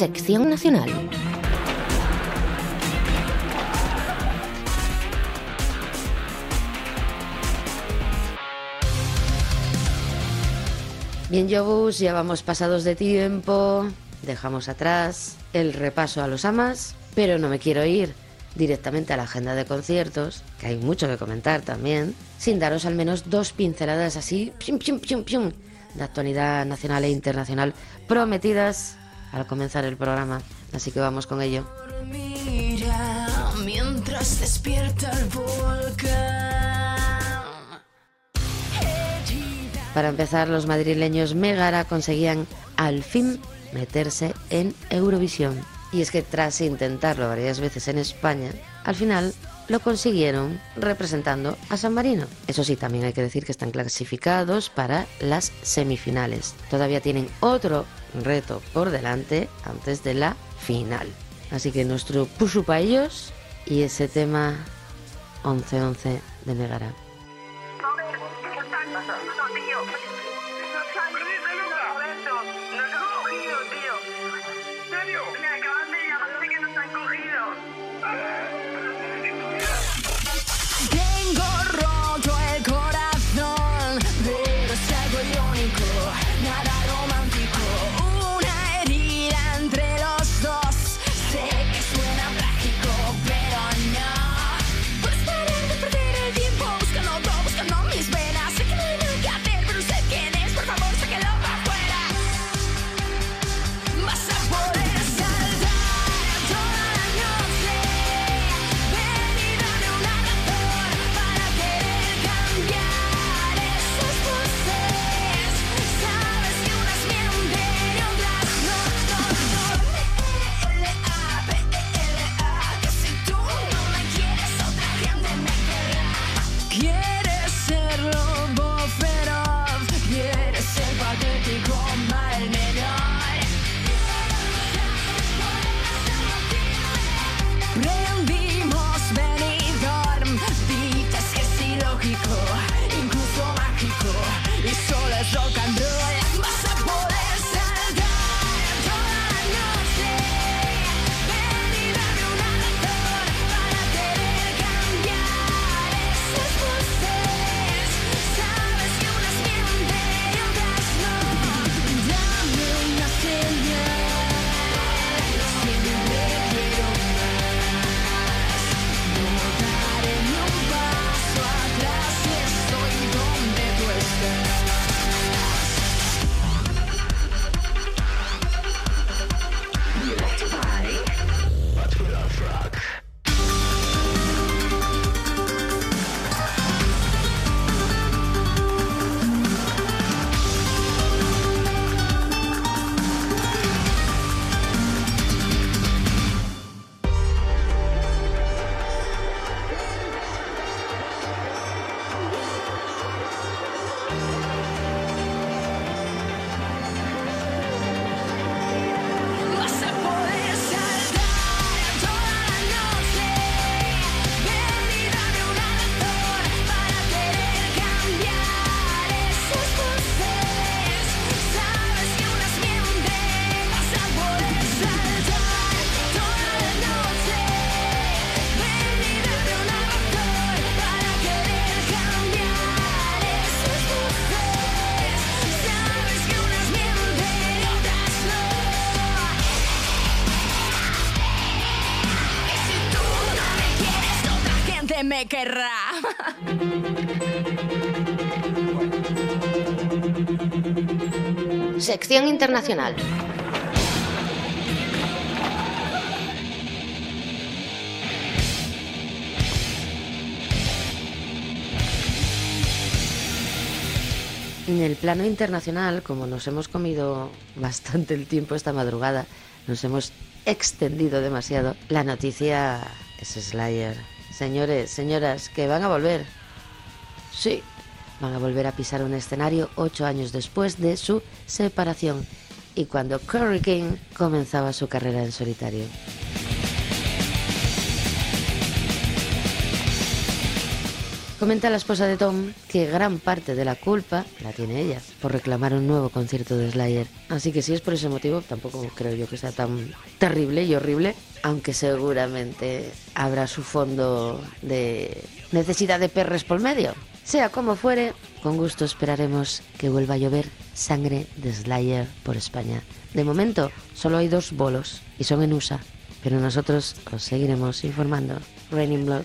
Sección nacional. Bien, Yobus, ya vamos pasados de tiempo, dejamos atrás el repaso a los amas, pero no me quiero ir directamente a la agenda de conciertos, que hay mucho que comentar también, sin daros al menos dos pinceladas así, pium, pium, pium, pium, de actualidad nacional e internacional prometidas al comenzar el programa. Así que vamos con ello. Mira mientras despierta el volcán. Para empezar, los madrileños Megara conseguían al fin meterse en Eurovisión. Y es que tras intentarlo varias veces en España, al final lo consiguieron representando a San Marino. Eso sí, también hay que decir que están clasificados para las semifinales. Todavía tienen otro reto por delante antes de la final. Así que nuestro pusu para ellos y ese tema 11-11 de Megara. Internacional. En el plano internacional, como nos hemos comido bastante el tiempo esta madrugada, nos hemos extendido demasiado, la noticia es Slayer. Señores, señoras, que van a volver. Sí, van a volver a pisar un escenario ocho años después de su separación y cuando Curry King comenzaba su carrera en solitario. Comenta la esposa de Tom que gran parte de la culpa la tiene ella por reclamar un nuevo concierto de Slayer. Así que si es por ese motivo, tampoco creo yo que sea tan terrible y horrible, aunque seguramente habrá su fondo de necesidad de perres por medio. Sea como fuere, con gusto esperaremos que vuelva a llover sangre de Slayer por España. De momento, solo hay dos bolos y son en USA, pero nosotros os seguiremos informando. Raining Blood.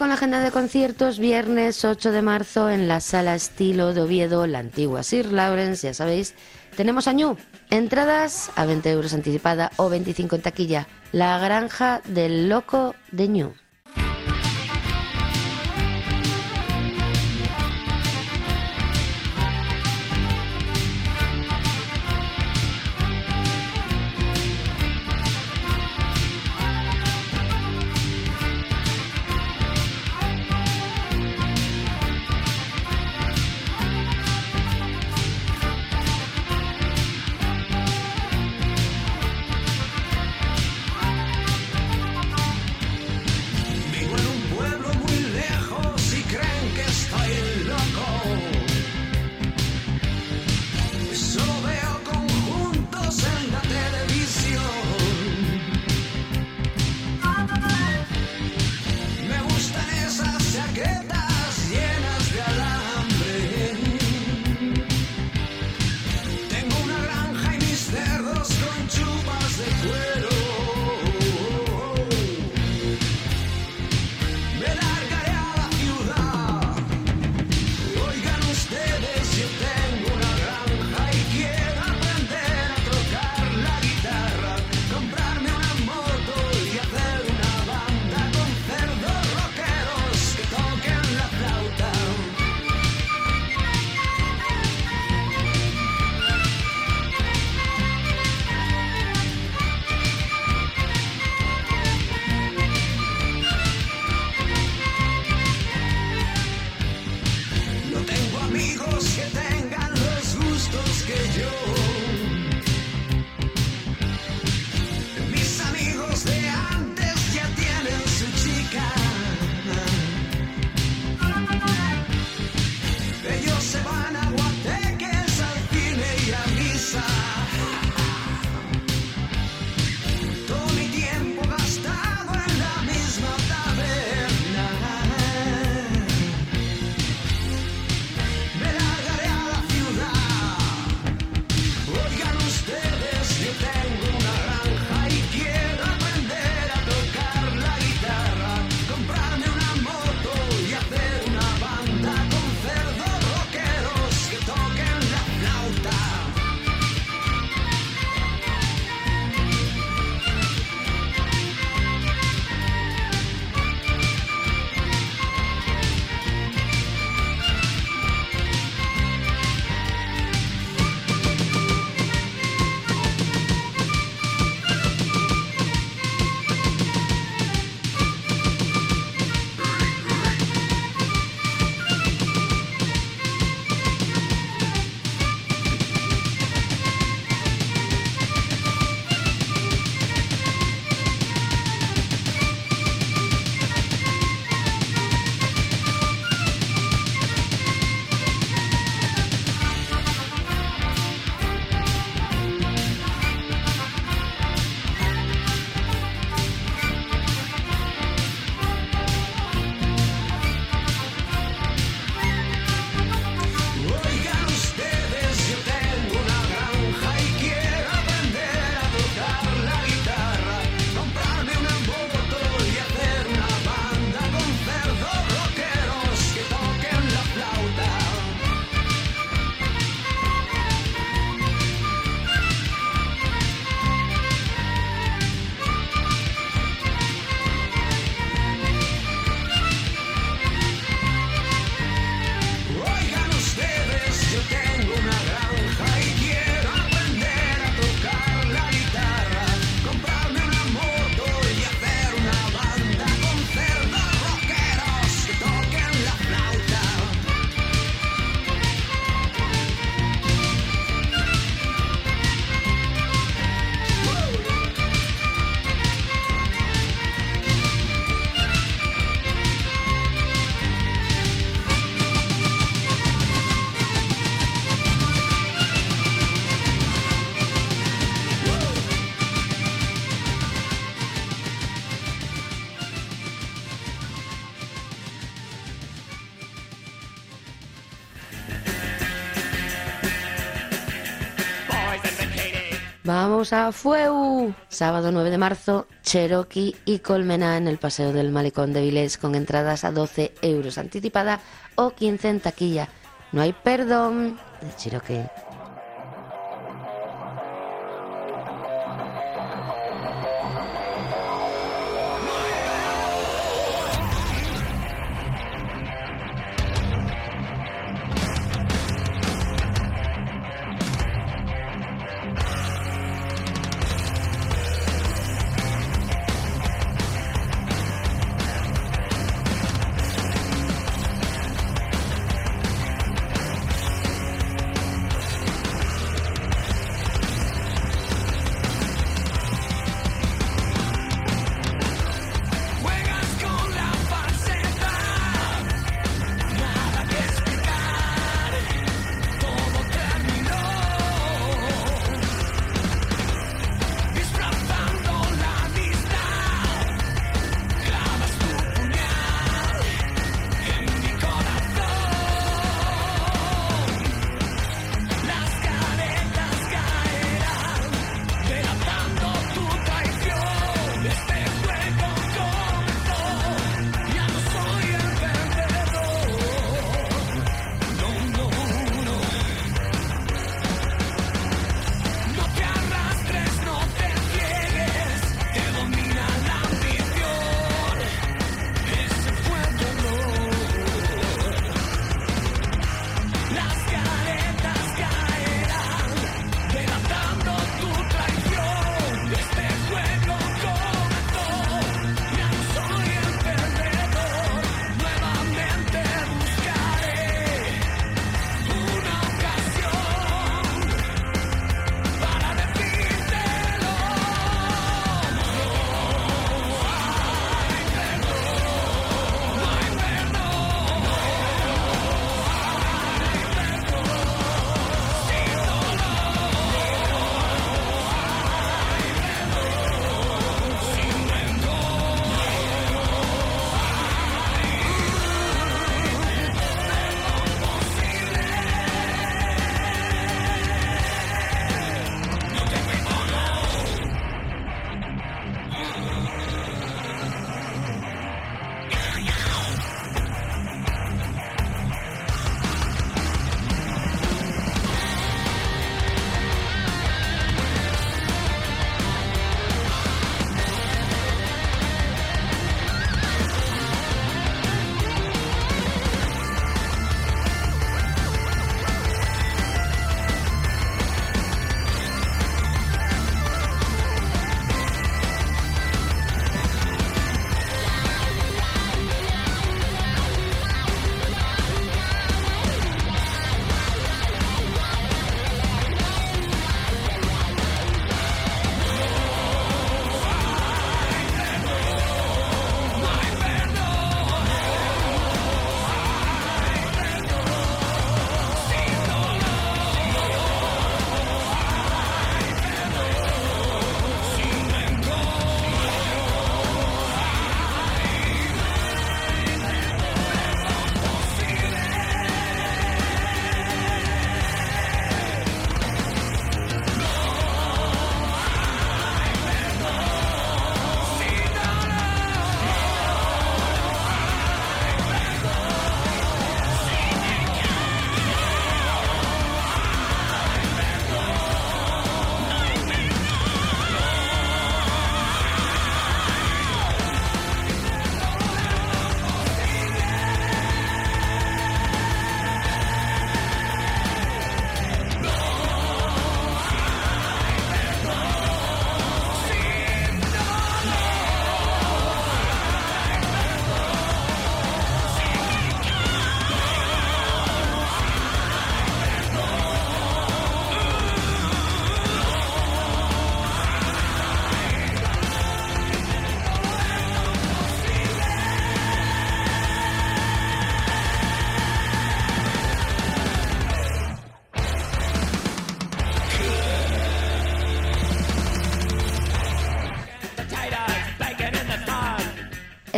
Con la agenda de conciertos. Viernes 8 de marzo en la Sala Estilo de Oviedo, la antigua Sir Lawrence, ya sabéis. Tenemos a Ñu. Entradas a 20 euros anticipada o 25 en taquilla. La granja del loco de Ñu. a Fueu. Sábado 9 de marzo, Cherokee y Colmena en el Paseo del Malecón de Vilés con entradas a 12 euros anticipada o 15 en taquilla. No hay perdón. Cherokee.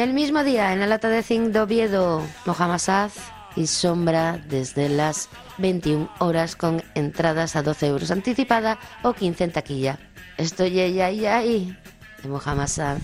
El mismo día, en la lata de zinc de Oviedo, Mohamed y Sombra desde las 21 horas con entradas a 12 euros anticipada o 15 en taquilla. Estoy ella y ahí de Mohamed Sad.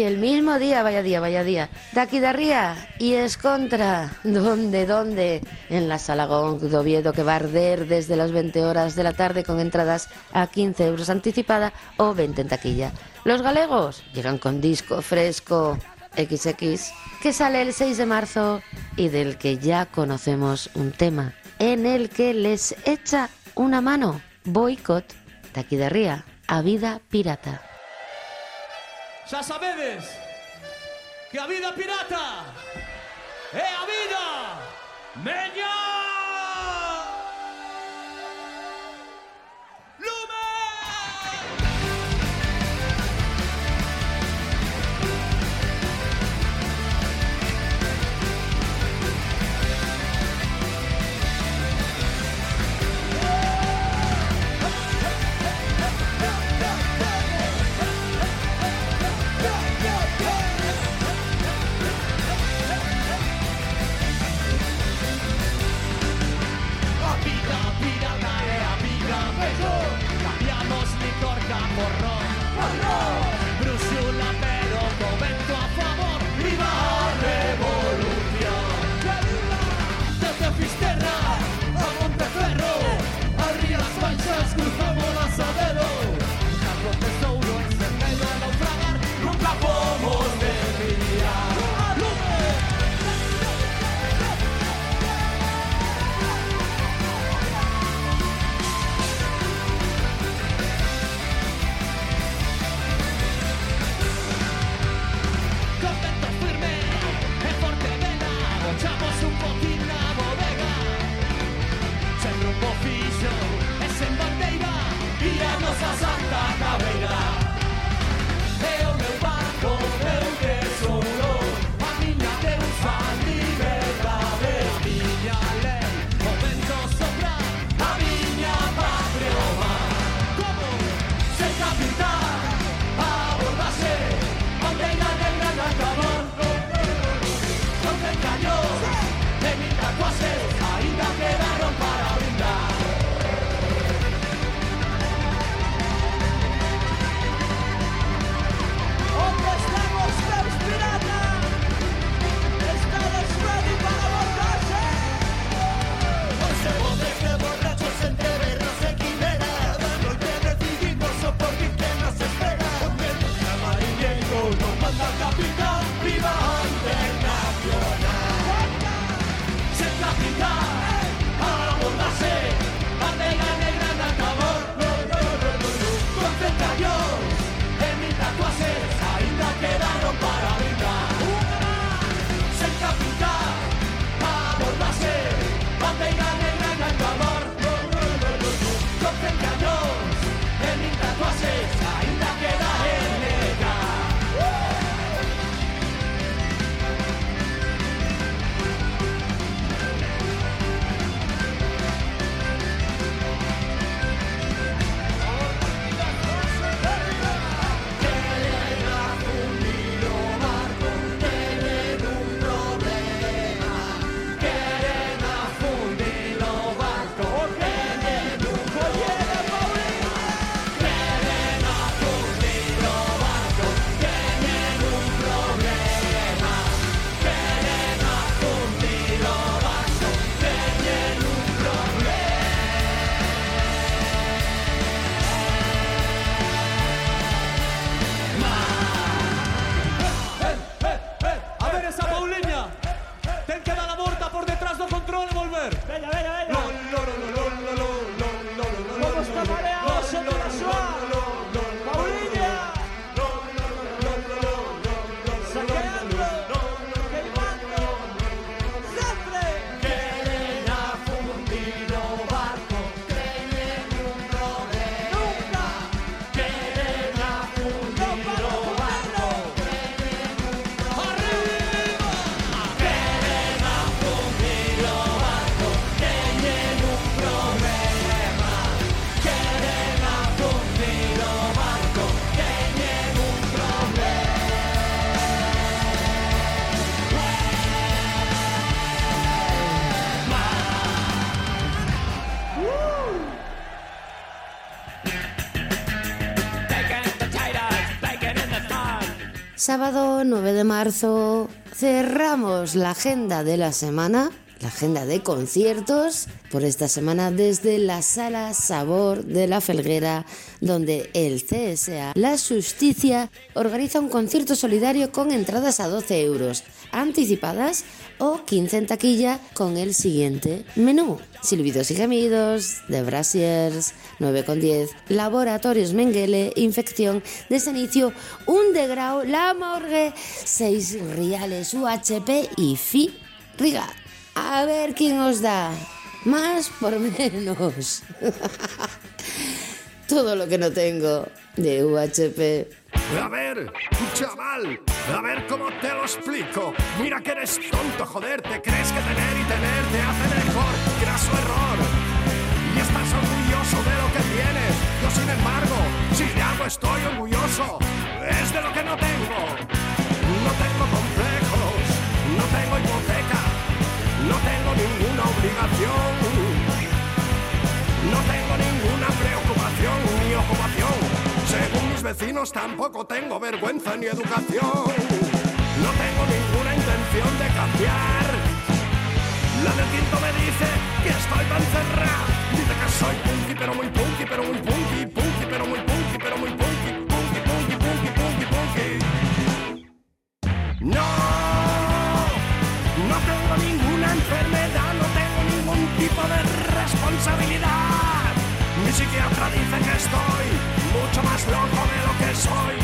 Y el mismo día, vaya día, vaya día, Daquidarría y es contra. ¿Dónde, dónde? En la Sala Gong de Oviedo, que va a arder desde las 20 horas de la tarde con entradas a 15 euros anticipada o 20 en taquilla. Los galegos llegan con disco fresco XX, que sale el 6 de marzo y del que ya conocemos un tema, en el que les echa una mano. Boicot, Taquidarría, a vida pirata. Xa sabedes que a vida pirata é a vida meña! sa sa sábado 9 de marzo cerramos la agenda de la semana, la agenda de conciertos por esta semana desde la sala Sabor de la Felguera donde el CSA La Justicia organiza un concierto solidario con entradas a 12 euros, anticipadas o 15 en taquilla con el siguiente menú. Silbidos y gemidos, de Brasiers, 9,10, Laboratorios Mengele, Infección, Desanicio, Un de Grau, La Morgue, 6 Riales, UHP y Fi Riga. A ver quién os da. Más por menos. Todo lo que no tengo de UHP. A ver, chaval, a ver cómo te lo explico. Mira que eres tonto, joder, te crees que tener y tener te hace mejor. Graso error. Y estás orgulloso de lo que tienes. Yo, sin embargo, si de algo estoy orgulloso, es de lo que no tengo. No tengo complejos, no tengo hipoteca, no tengo ninguna obligación. No tengo ninguna preocupación ni ocupación. Según mis vecinos tampoco tengo vergüenza ni educación. No tengo ninguna intención de cambiar. La del quinto me dice que estoy tan cerrado. Dice que soy punky, pero muy punky, pero muy punky, estoy mucho más loco de lo que soy.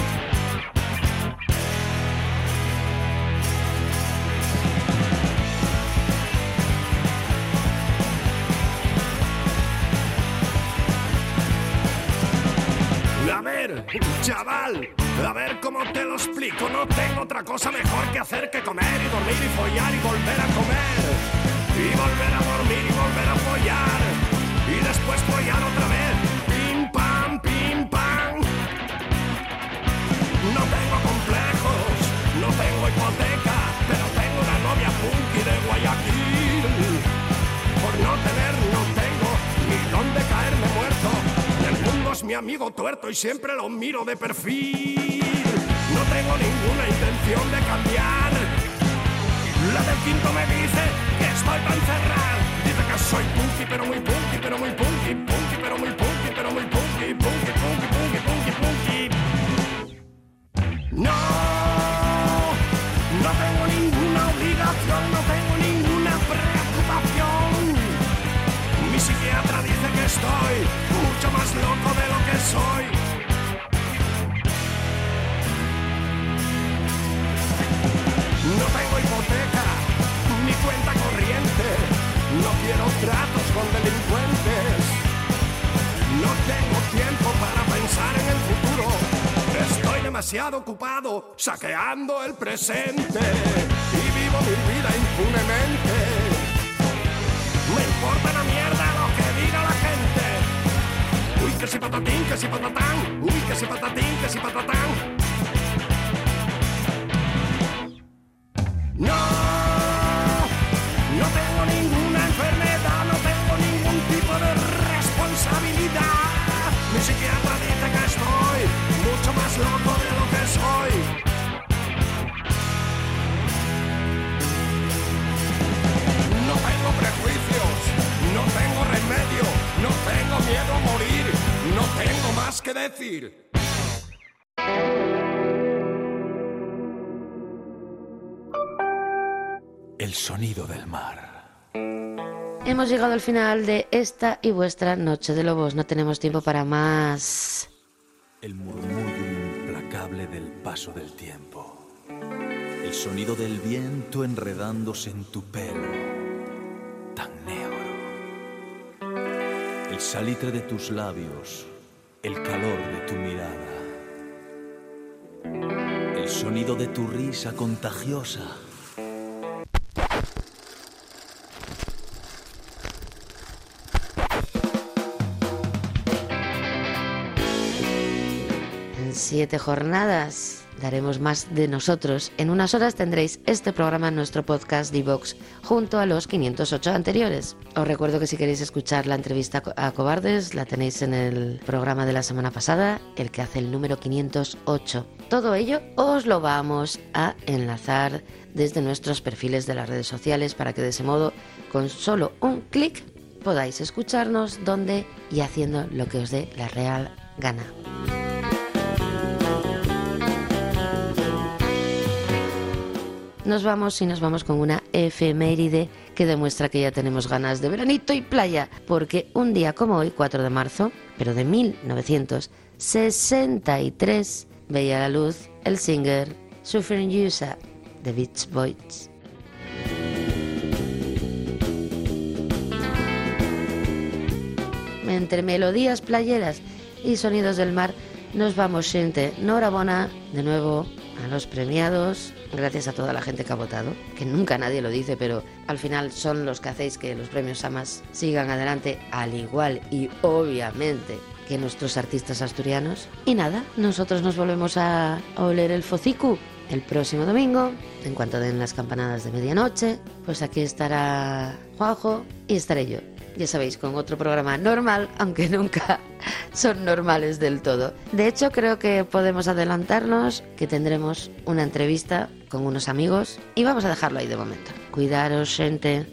A ver, chaval, a ver cómo te lo explico. No tengo otra cosa mejor que hacer que comer y dormir y follar y volver a comer. Y volver a dormir y volver a follar. Y después follar otra vez. Mi amigo tuerto y siempre lo miro de perfil. No tengo ninguna intención de cambiar. La del quinto me dice que estoy tan cerrado. Dice que soy punky, pero muy punky, pero muy punky, punky, pero muy punky, pero muy punky, punky, punky, punky, punky, punky. No, no tengo ninguna obligación, no tengo ninguna preocupación. Mi psiquiatra dice que estoy más loco de lo que soy. No tengo hipoteca ni cuenta corriente. No quiero tratos con delincuentes. No tengo tiempo para pensar en el futuro. Estoy demasiado ocupado saqueando el presente y vivo mi vida impunemente. Me importa una mierda que si patatín, que si patatán. Uy, que si patatín, que si patatán. No, no tengo ninguna enfermedad, no tengo ningún tipo de responsabilidad. Mi psiquiatra dice que estoy mucho más loco de lo que soy. No tengo prejuicios, no tengo remedio, no tengo miedo a morir, que decir. El sonido del mar. Hemos llegado al final de esta y vuestra Noche de Lobos. No tenemos tiempo para más. El murmullo implacable del paso del tiempo. El sonido del viento enredándose en tu pelo, tan negro. El salitre de tus labios, el calor de tu mirada. El sonido de tu risa contagiosa. Siete jornadas daremos más de nosotros. En unas horas tendréis este programa en nuestro podcast Divox junto a los 508 anteriores. Os recuerdo que si queréis escuchar la entrevista a Cobardes la tenéis en el programa de la semana pasada, el que hace el número 508. Todo ello os lo vamos a enlazar desde nuestros perfiles de las redes sociales para que de ese modo con solo un clic podáis escucharnos donde y haciendo lo que os dé la real gana. Nos vamos y nos vamos con una efeméride que demuestra que ya tenemos ganas de veranito y playa, porque un día como hoy, 4 de marzo, pero de 1963, veía la luz el singer Suffering User de Beach Boys. Entre melodías playeras y sonidos del mar, nos vamos, gente. Norabona, de nuevo, a los premiados. Gracias a toda la gente que ha votado, que nunca nadie lo dice, pero al final son los que hacéis que los premios Samas sigan adelante, al igual y obviamente que nuestros artistas asturianos. Y nada, nosotros nos volvemos a oler el focicu el próximo domingo, en cuanto den las campanadas de medianoche, pues aquí estará Juanjo y estaré yo. Ya sabéis, con otro programa normal, aunque nunca son normales del todo. De hecho, creo que podemos adelantarnos que tendremos una entrevista con unos amigos y vamos a dejarlo ahí de momento. Cuidaros, gente.